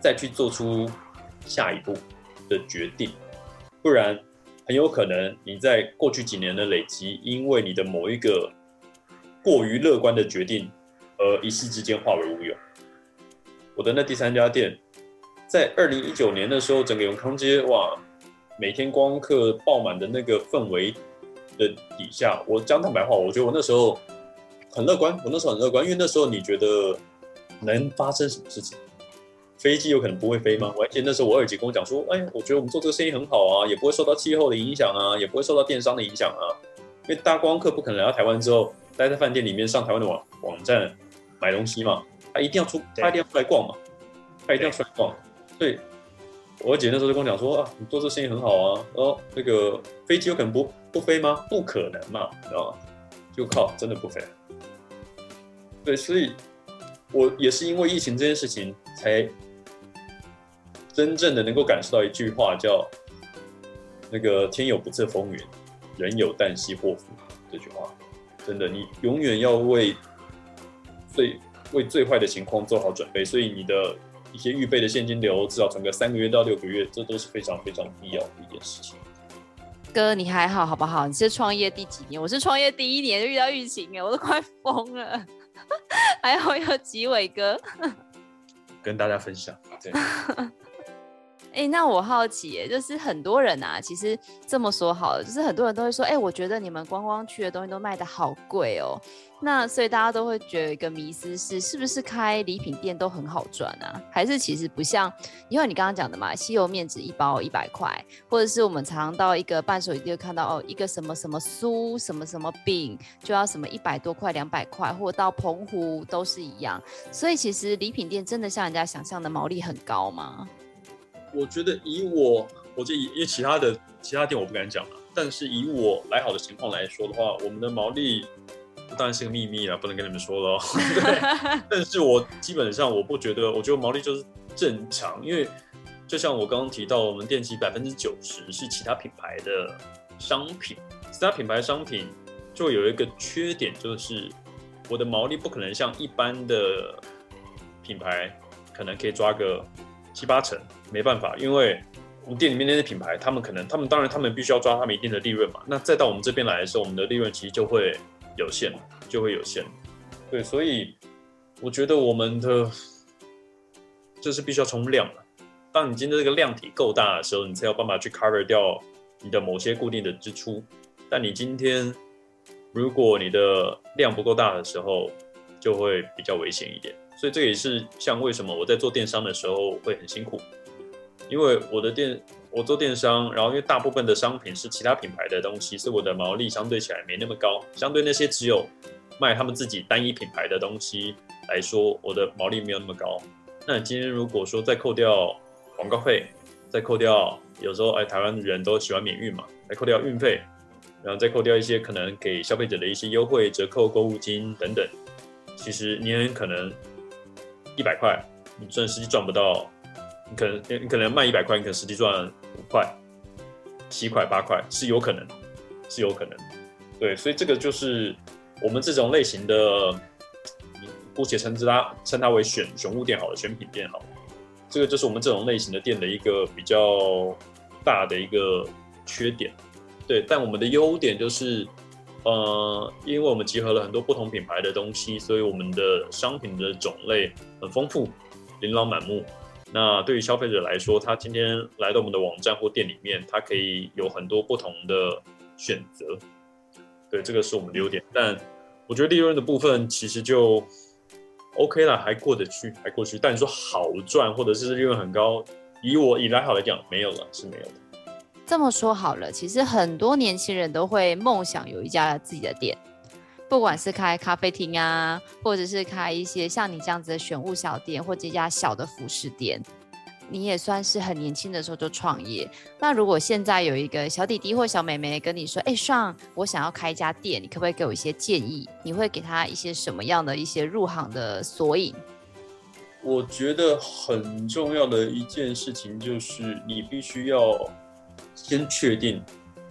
再去做出下一步的决定，不然很有可能你在过去几年的累积，因为你的某一个过于乐观的决定，而一夕之间化为乌有。我的那第三家店，在二零一九年的时候，整个永康街哇，每天光客爆满的那个氛围的底下，我讲坦白话，我觉得我那时候。很乐观，我那时候很乐观，因为那时候你觉得能发生什么事情？飞机有可能不会飞吗？我还记得那时候我二姐跟我讲说，哎，我觉得我们做这个生意很好啊，也不会受到气候的影响啊，也不会受到电商的影响啊。因为大光客不可能来到台湾之后，待在饭店里面上台湾的网网站买东西嘛，他一定要出，他一定要出来逛嘛，他一定要出来逛。对，我二姐那时候就跟我讲说啊，你做这生意很好啊，哦，那个飞机有可能不不飞吗？不可能嘛，知道吗？就靠，真的不飞。对，所以我也是因为疫情这件事情，才真正的能够感受到一句话，叫那个“天有不测风云，人有旦夕祸福”这句话。真的，你永远要为最为最坏的情况做好准备，所以你的一些预备的现金流至少存个三个月到六个月，这都是非常非常必要的一件事情。哥，你还好好不好？你是创业第几年？我是创业第一年就遇到疫情，哎，我都快疯了。还好有吉伟哥跟大家分享。对。哎、那我好奇，就是很多人啊，其实这么说好了，就是很多人都会说，哎、我觉得你们观光区的东西都卖得好贵哦。那所以大家都会觉得一个迷思是，是不是开礼品店都很好赚啊？还是其实不像？因为你刚刚讲的嘛，吸油面纸一包一百块，或者是我们常常到一个伴手礼店看到哦，一个什么什么酥，什么什么饼，就要什么一百多块、两百块，或者到澎湖都是一样。所以其实礼品店真的像人家想象的毛利很高吗？我觉得以我，我这因为其他的其他店我不敢讲了，但是以我来好的情况来说的话，我们的毛利当然是个秘密了，不能跟你们说了。对，但是我基本上我不觉得，我觉得毛利就是正常，因为就像我刚刚提到，我们店其实百分之九十是其他品牌的商品，其他品牌商品就有一个缺点，就是我的毛利不可能像一般的品牌，可能可以抓个七八成。没办法，因为我们店里面那些品牌，他们可能，他们当然，他们必须要抓他们一定的利润嘛。那再到我们这边来的时候，我们的利润其实就会有限，就会有限。对，所以我觉得我们的这是必须要冲量了。当你今天这个量体够大的时候，你才有办法去 cover 掉你的某些固定的支出。但你今天如果你的量不够大的时候，就会比较危险一点。所以这也是像为什么我在做电商的时候会很辛苦。因为我的电，我做电商，然后因为大部分的商品是其他品牌的东西，所以我的毛利相对起来没那么高。相对那些只有卖他们自己单一品牌的东西来说，我的毛利没有那么高。那今天如果说再扣掉广告费，再扣掉有时候哎台湾人都喜欢免运嘛，再扣掉运费，然后再扣掉一些可能给消费者的一些优惠折扣、购物金等等，其实你很可能一百块，你赚实际赚不到。你可能你可能卖一百块，你可能实际赚五块、七块、八块，是有可能，是有可能。对，所以这个就是我们这种类型的，姑且称之它称它为选选物店好了，选品店好。这个就是我们这种类型的店的一个比较大的一个缺点。对，但我们的优点就是，呃，因为我们集合了很多不同品牌的东西，所以我们的商品的种类很丰富，琳琅满目。那对于消费者来说，他今天来到我们的网站或店里面，他可以有很多不同的选择。对，这个是我们的优点。但我觉得利润的部分其实就 OK 了，还过得去，还过去。但你说好赚或者是利润很高，以我以来好来讲，没有了，是没有的。这么说好了，其实很多年轻人都会梦想有一家自己的店。不管是开咖啡厅啊，或者是开一些像你这样子的选物小店，或这家小的服饰店，你也算是很年轻的时候就创业。那如果现在有一个小弟弟或小妹妹跟你说：“哎上我想要开一家店，你可不可以给我一些建议？”你会给他一些什么样的一些入行的索引？我觉得很重要的一件事情就是，你必须要先确定。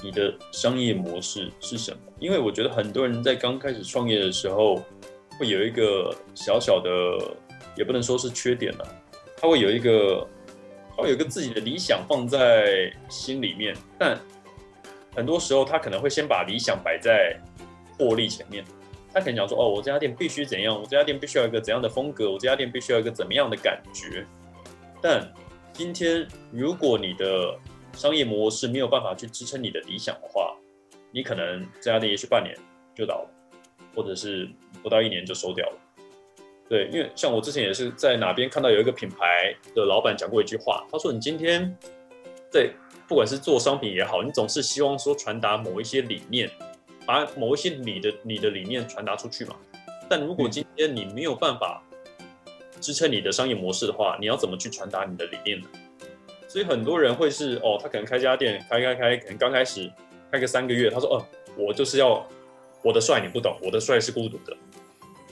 你的商业模式是什么？因为我觉得很多人在刚开始创业的时候，会有一个小小的，也不能说是缺点了，他会有一个，他会有一个自己的理想放在心里面，但很多时候他可能会先把理想摆在获利前面，他可能讲说，哦，我这家店必须怎样，我这家店必须要一个怎样的风格，我这家店必须要一个怎么样的感觉，但今天如果你的商业模式没有办法去支撑你的理想的话，你可能这家店也许半年就倒了，或者是不到一年就收掉了。对，因为像我之前也是在哪边看到有一个品牌的老板讲过一句话，他说：“你今天对不管是做商品也好，你总是希望说传达某一些理念，把某一些你的你的理念传达出去嘛。但如果今天你没有办法支撑你的商业模式的话，你要怎么去传达你的理念呢？所以很多人会是哦，他可能开家店，开开开，可能刚开始开个三个月，他说哦，我就是要我的帅你不懂，我的帅是孤独的，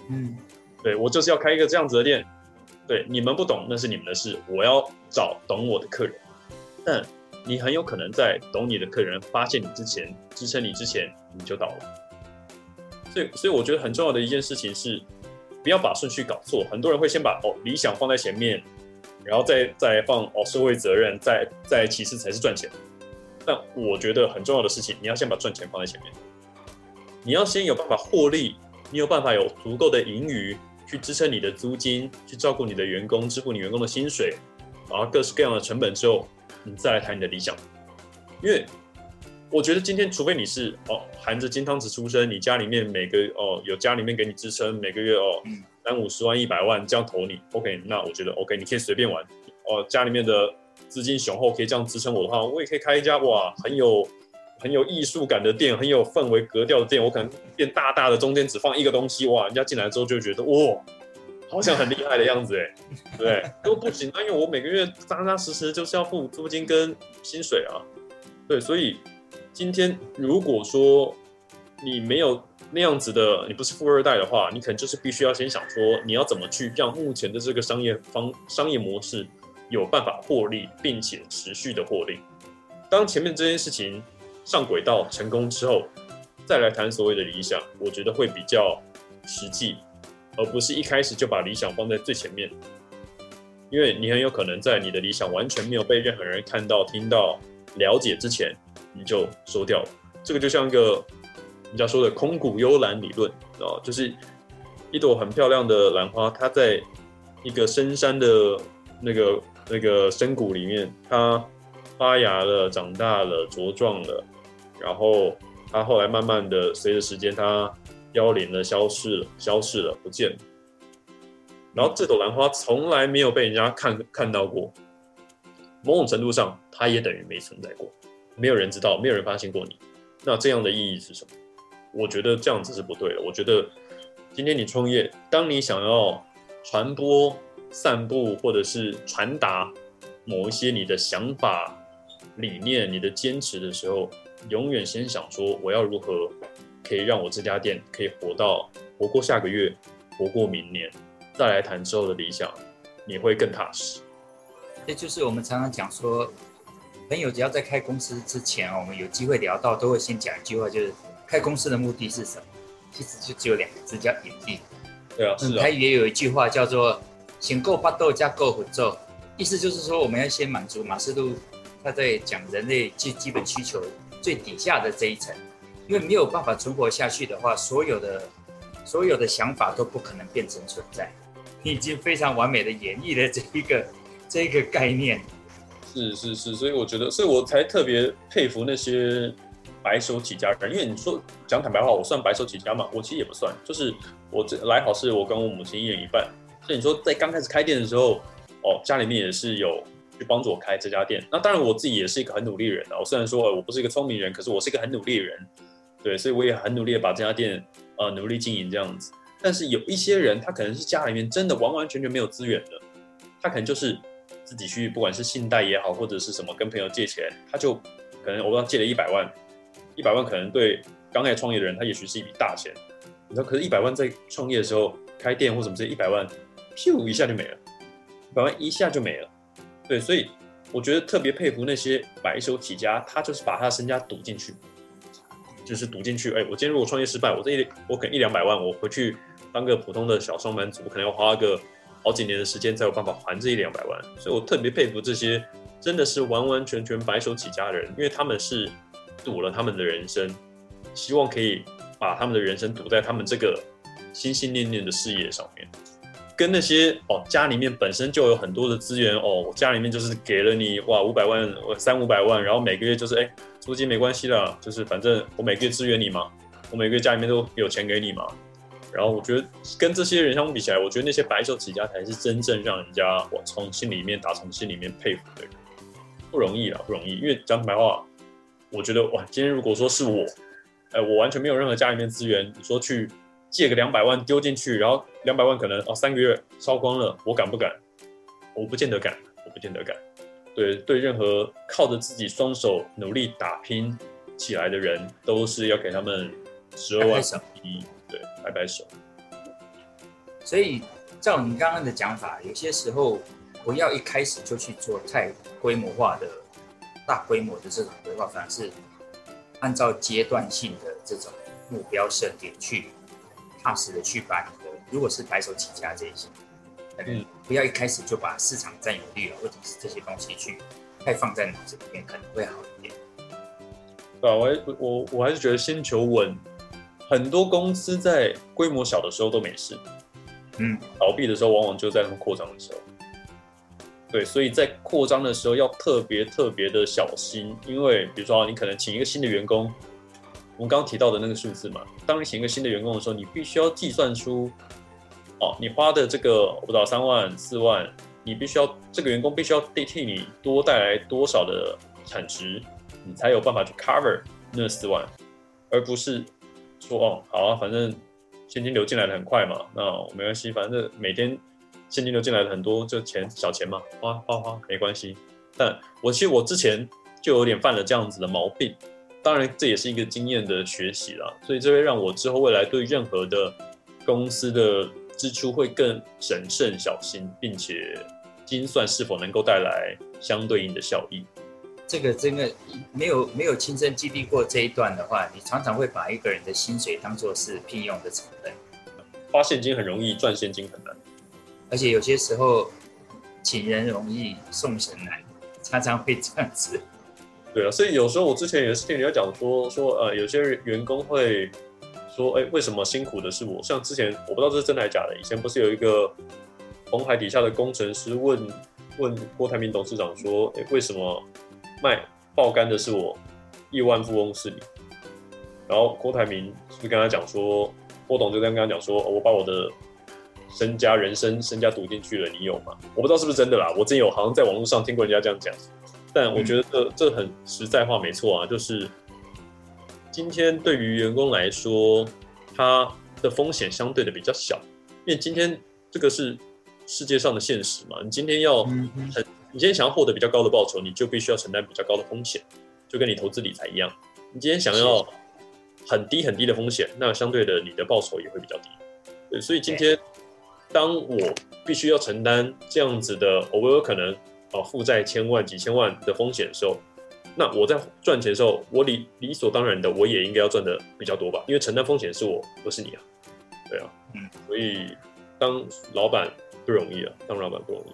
嗯，对，我就是要开一个这样子的店，对，你们不懂那是你们的事，我要找懂我的客人，但你很有可能在懂你的客人发现你之前，支撑你之前你就倒了。所以，所以我觉得很重要的一件事情是，不要把顺序搞错。很多人会先把哦理想放在前面，然后再再放哦社会责任，再再其次才是赚钱。但我觉得很重要的事情，你要先把赚钱放在前面。你要先有办法获利，你有办法有足够的盈余去支撑你的租金，去照顾你的员工，支付你员工的薪水，然后各式各样的成本之后，你再来谈你的理想，因为。我觉得今天，除非你是哦含着金汤匙出生，你家里面每个哦有家里面给你支撑，每个月哦三五十万、一百万这样投你，OK，那我觉得 OK，你可以随便玩哦。家里面的资金雄厚，可以这样支撑我的话，我也可以开一家哇很有很有艺术感的店，很有氛围格调的店。我可能店大大的，中间只放一个东西，哇，人家进来之后就觉得哇，好像很厉害的样子哎，对？都不行啊，因为我每个月扎扎实实就是要付租金跟薪水啊，对，所以。今天如果说你没有那样子的，你不是富二代的话，你可能就是必须要先想说，你要怎么去让目前的这个商业方商业模式有办法获利，并且持续的获利。当前面这件事情上轨道成功之后，再来谈所谓的理想，我觉得会比较实际，而不是一开始就把理想放在最前面，因为你很有可能在你的理想完全没有被任何人看到、听到、了解之前。你就收掉了，这个就像一个人家说的空谷幽兰理论，啊，就是一朵很漂亮的兰花，它在一个深山的那个那个深谷里面，它发芽了，长大了，茁壮了，然后它后来慢慢的随着时间，它凋零了，消失了，消失了，不见了。然后这朵兰花从来没有被人家看看到过，某种程度上，它也等于没存在过。没有人知道，没有人发现过你，那这样的意义是什么？我觉得这样子是不对的。我觉得今天你创业，当你想要传播、散布或者是传达某一些你的想法、理念、你的坚持的时候，永远先想说我要如何可以让我这家店可以活到活过下个月，活过明年，再来谈之后的理想，你会更踏实。这就是我们常常讲说。朋友只要在开公司之前，我们有机会聊到，都会先讲一句话，就是开公司的目的是什么？其实就只有两个字，叫盈利。对啊，是啊。他也有一句话叫做“先够巴豆加够虎咒”，意思就是说，我们要先满足马斯洛他在讲人类最基本需求最底下的这一层，因为没有办法存活下去的话，所有的所有的想法都不可能变成存在。你已经非常完美的演绎了这一个 这一个概念。是是是，所以我觉得，所以我才特别佩服那些白手起家人。因为你说讲坦白话，我算白手起家嘛？我其实也不算，就是我这来好是我跟我母亲一人一半。所以你说在刚开始开店的时候，哦，家里面也是有去帮助我开这家店。那当然我自己也是一个很努力的人啊。我虽然说我不是一个聪明人，可是我是一个很努力的人。对，所以我也很努力的把这家店呃努力经营这样子。但是有一些人，他可能是家里面真的完完全全没有资源的，他可能就是。自己去，不管是信贷也好，或者是什么跟朋友借钱，他就可能我刚借了一百万，一百万可能对刚开始创业的人，他也许是一笔大钱。你说，可是，一百万在创业的时候开店或什么这一百万，咻一下就没了，一百万一下就没了。对，所以我觉得特别佩服那些白手起家，他就是把他的身家赌进去，就是赌进去。哎，我今天如果创业失败，我这一我可能一两百万，我回去当个普通的小上班族，我可能要花个。好几年的时间才有办法还这一两百万，所以我特别佩服这些真的是完完全全白手起家的人，因为他们是赌了他们的人生，希望可以把他们的人生赌在他们这个心心念念的事业上面。跟那些哦家里面本身就有很多的资源哦，家里面就是给了你哇五百万三五百万，然后每个月就是哎租金没关系的，就是反正我每个月支援你嘛，我每个月家里面都有钱给你嘛。然后我觉得跟这些人相比起来，我觉得那些白手起家才是真正让人家我从心里面打从心里面佩服的人，不容易啦，不容易。因为讲白话，我觉得哇，今天如果说是我，呃，我完全没有任何家里面资源，你说去借个两百万丢进去，然后两百万可能哦三个月烧光了，我敢不敢？我不见得敢，我不见得敢。对对，任何靠着自己双手努力打拼起来的人，都是要给他们十二万一，对，摆摆手。所以照你刚刚的讲法，有些时候不要一开始就去做太规模化的、大规模的这种规划，反而是按照阶段性的这种目标设定去踏实的去把你的，如果是白手起家这一些。嗯，不要一开始就把市场占有率啊，或者是这些东西去太放在脑子里面，可能会好一点。对啊，我我我还是觉得先求稳。很多公司在规模小的时候都没事，嗯，倒闭的时候往往就在他们扩张的时候。对，所以在扩张的时候要特别特别的小心，因为比如说你可能请一个新的员工，我们刚刚提到的那个数字嘛，当你请一个新的员工的时候，你必须要计算出。哦，你花的这个我不知道三万四万，你必须要这个员工必须要代替你多带来多少的产值，你才有办法去 cover 那四万，而不是说哦好啊，反正现金流进来的很快嘛，那没关系，反正每天现金流进来的很多，就钱小钱嘛，花花花没关系。但我其实我之前就有点犯了这样子的毛病，当然这也是一个经验的学习啦，所以这会让我之后未来对任何的公司的。支出会更审慎小心，并且精算是否能够带来相对应的效益。这个真的没有没有亲身经历过这一段的话，你常常会把一个人的薪水当做是聘用的成本。花现金很容易，赚现金很难。而且有些时候，请人容易送神难，常常会这样子。对啊，所以有时候我之前也是听人家讲说说呃，有些员工会。说哎，为什么辛苦的是我？像之前我不知道这是真的还是假的。以前不是有一个红海底下的工程师问问郭台铭董事长说，哎，为什么卖爆肝的是我，亿万富翁是你？然后郭台铭是不是跟他讲说，郭董就跟他讲说，我把我的身家、人生身家赌进去了，你有吗？我不知道是不是真的啦，我真有，好像在网络上听过人家这样讲。但我觉得这、嗯、这很实在话，没错啊，就是。今天对于员工来说，他的风险相对的比较小，因为今天这个是世界上的现实嘛。你今天要很，你今天想要获得比较高的报酬，你就必须要承担比较高的风险，就跟你投资理财一样。你今天想要很低很低的风险，那相对的你的报酬也会比较低。对，所以今天当我必须要承担这样子的，我有可能啊负债千万、几千万的风险的时候。那我在赚钱的时候，我理理所当然的，我也应该要赚的比较多吧？因为承担风险是我，不是你啊。对啊，嗯，所以当老板不容易啊，当老板不容易。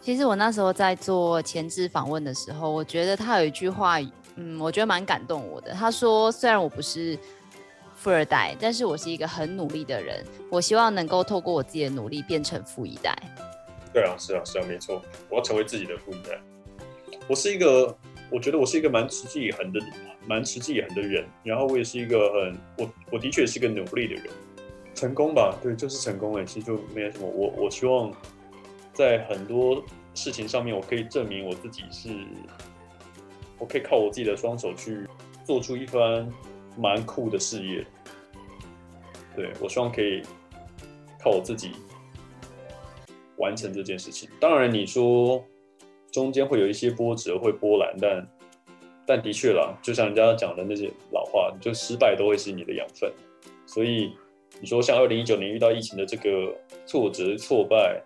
其实我那时候在做前置访问的时候，我觉得他有一句话，嗯，我觉得蛮感动我的。他说：“虽然我不是富二代，但是我是一个很努力的人。我希望能够透过我自己的努力变成富一代。”对啊，是啊，是啊，没错，我要成为自己的富一代。我是一个。我觉得我是一个蛮持之以恒的，蛮持之以恒的人。然后我也是一个很，我我的确是一个努力的人。成功吧，对，就是成功了。其实就没有什么。我我希望在很多事情上面，我可以证明我自己是，我可以靠我自己的双手去做出一番蛮酷的事业。对，我希望可以靠我自己完成这件事情。当然，你说。中间会有一些波折，会波澜，但但的确啦，就像人家讲的那些老话，就失败都会是你的养分。所以你说像二零一九年遇到疫情的这个挫折挫败，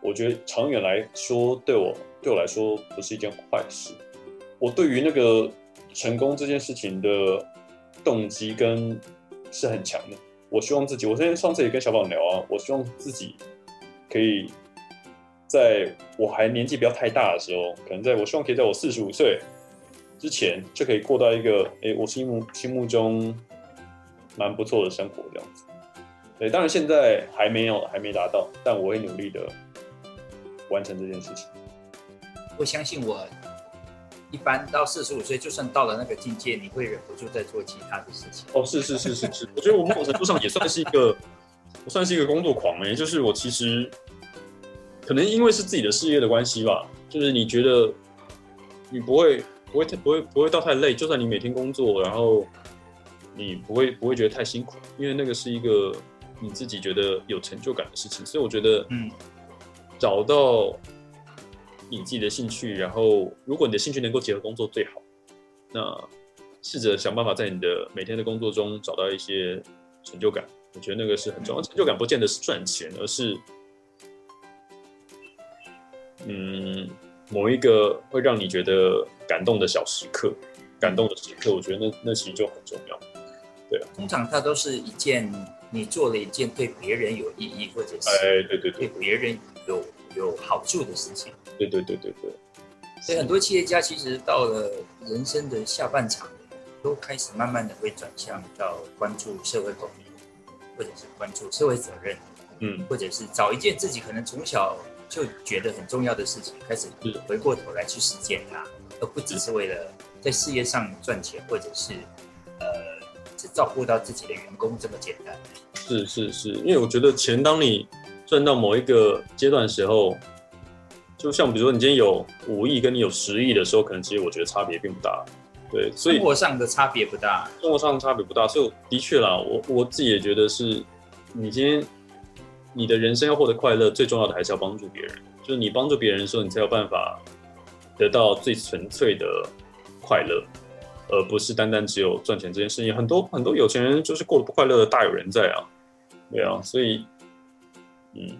我觉得长远来说，对我对我来说不是一件坏事。我对于那个成功这件事情的动机跟是很强的。我希望自己，我之前上次也跟小宝聊啊，我希望自己可以。在我还年纪不要太大的时候，可能在我希望可以在我四十五岁之前就可以过到一个哎，我心目心目中蛮不错的生活这样子。对，当然现在还没有还没达到，但我会努力的完成这件事情。我相信我一般到四十五岁，就算到了那个境界，你会忍不住在做其他的事情。哦，是是是是是，我觉得我某种程度上也算是一个，我算是一个工作狂哎，就是我其实。可能因为是自己的事业的关系吧，就是你觉得你不会不会不会不会到太累，就算你每天工作，然后你不会不会觉得太辛苦，因为那个是一个你自己觉得有成就感的事情。所以我觉得，嗯，找到你自己的兴趣，然后如果你的兴趣能够结合工作最好，那试着想办法在你的每天的工作中找到一些成就感。我觉得那个是很重要，成就感不见得是赚钱，而是，嗯，某一个会让你觉得感动的小时刻，感动的时刻，我觉得那那其实就很重要。对啊，通常它都是一件你做了一件对别人有意义，或者是哎，对对对，对别人有有好处的事情。对对对对对。所以很多企业家其实到了人生的下半场，都开始慢慢的会转向到关注社会公益。或者是关注社会责任，嗯，或者是找一件自己可能从小就觉得很重要的事情，开始回过头来去实践它，而不只是为了在事业上赚钱，或者是呃只照顾到自己的员工这么简单。是是是，因为我觉得钱，当你赚到某一个阶段的时候，就像比如说你今天有五亿，跟你有十亿的时候，可能其实我觉得差别并不大。对，所以生活上的差别不大，生活上的差别不大，所以的确啦，我我自己也觉得是，你今天你的人生要获得快乐，最重要的还是要帮助别人，就是你帮助别人的时候，你才有办法得到最纯粹的快乐，而不是单单只有赚钱这件事情。很多很多有钱人就是过得不快乐的大有人在啊，对啊，所以，嗯，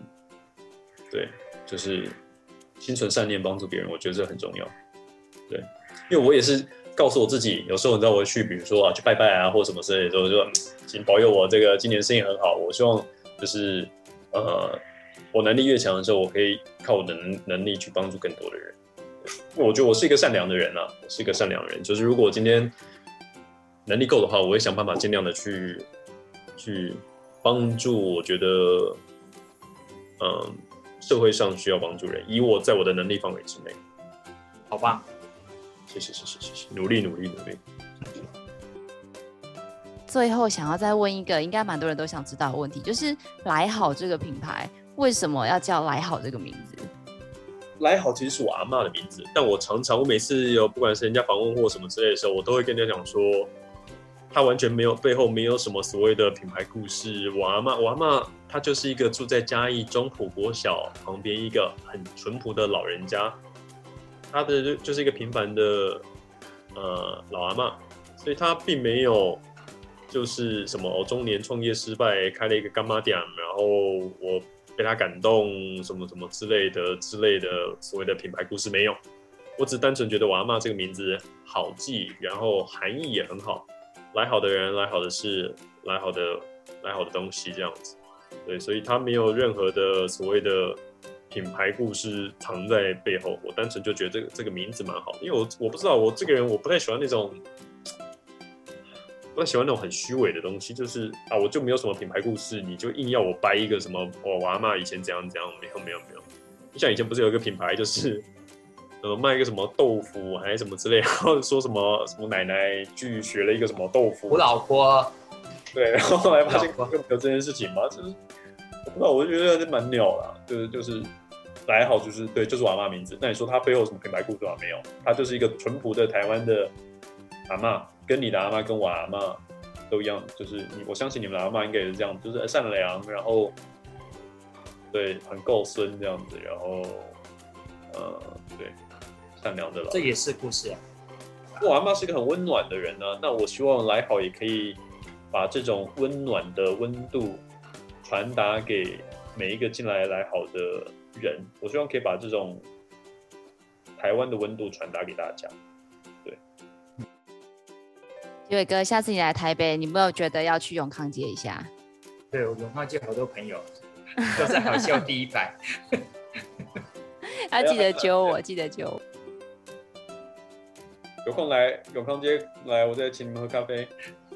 对，就是心存善念帮助别人，我觉得这很重要，对，因为我也是。告诉我自己，有时候你知道我去，比如说啊，去拜拜啊，或什么之类的时候，就说请保佑我这个今年生意很好。我希望就是呃，我能力越强的时候，我可以靠我的能能力去帮助更多的人。我觉得我是一个善良的人啊，我是一个善良的人。就是如果今天能力够的话，我会想办法尽量的去去帮助。我觉得嗯、呃，社会上需要帮助人，以我在我的能力范围之内，好吧。谢谢谢谢谢谢，努力努力努力。最后想要再问一个，应该蛮多人都想知道的问题，就是来好这个品牌为什么要叫来好这个名字？来好其实是我阿妈的名字，但我常常我每次有不管是人家访问或什么之类的时候，我都会跟人家讲说，他完全没有背后没有什么所谓的品牌故事。我阿嬷我阿嬷她就是一个住在嘉义中埔国小旁边一个很淳朴的老人家。他的就就是一个平凡的呃老阿嬷，所以他并没有就是什么哦中年创业失败开了一个干妈店，然后我被他感动什么什么之类的之类的所谓的品牌故事没有，我只单纯觉得我阿嬷这个名字好记，然后含义也很好，来好的人，来好的事，来好的来好的东西这样子，对，所以他没有任何的所谓的。品牌故事藏在背后，我单纯就觉得这个这个名字蛮好，因为我我不知道我这个人我不太喜欢那种，不太喜欢那种很虚伪的东西，就是啊我就没有什么品牌故事，你就硬要我掰一个什么我我阿嬷以前怎样怎样，没有没有没有，就像以前不是有一个品牌就是呃卖一个什么豆腐还是什么之类，然后说什么什么奶奶去学了一个什么豆腐，我老婆，对，然后后来发现根本没有这件事情嘛，就是我不知道，我就觉得这蛮鸟啦，就是就是。来好就是对，就是我阿妈名字。那你说他背后有什么品牌故事啊？没有，他就是一个淳朴的台湾的阿妈，跟你的阿妈跟我阿妈都一样，就是你，我相信你们的阿妈应该也是这样，就是善良，然后对，很够孙这样子，然后呃，对，善良的了。这也是故事啊。我阿妈是一个很温暖的人呢、啊，那我希望来好也可以把这种温暖的温度传达给每一个进来来好的。人，我希望可以把这种台湾的温度传达给大家。对，吉伟哥，下次你来台北，你有没有觉得要去永康街一下？对，我永康街好多朋友都在好笑第一排。要记得揪我，记得揪我。有空来永康街来，我再请你们喝咖啡。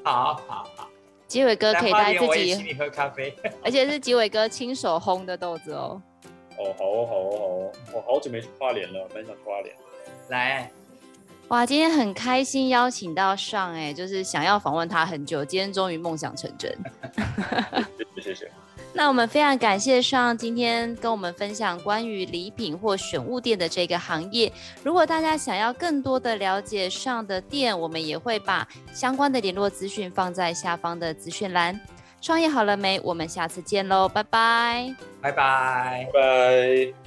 好好好，吉伟哥可以带自己 请你喝咖啡，而且是吉伟哥亲手烘的豆子哦。哦，好哦，好哦，好哦，我好久没去花莲了，蛮想去花莲。来，哇，今天很开心邀请到 Sean，哎，就是想要访问他很久，今天终于梦想成真。谢谢谢谢。那我们非常感谢 Sean 今天跟我们分享关于礼品或选物店的这个行业。如果大家想要更多的了解 Sean 的店，我们也会把相关的联络资讯放在下方的资讯栏。创业好了没？我们下次见喽，拜拜，拜拜，拜拜。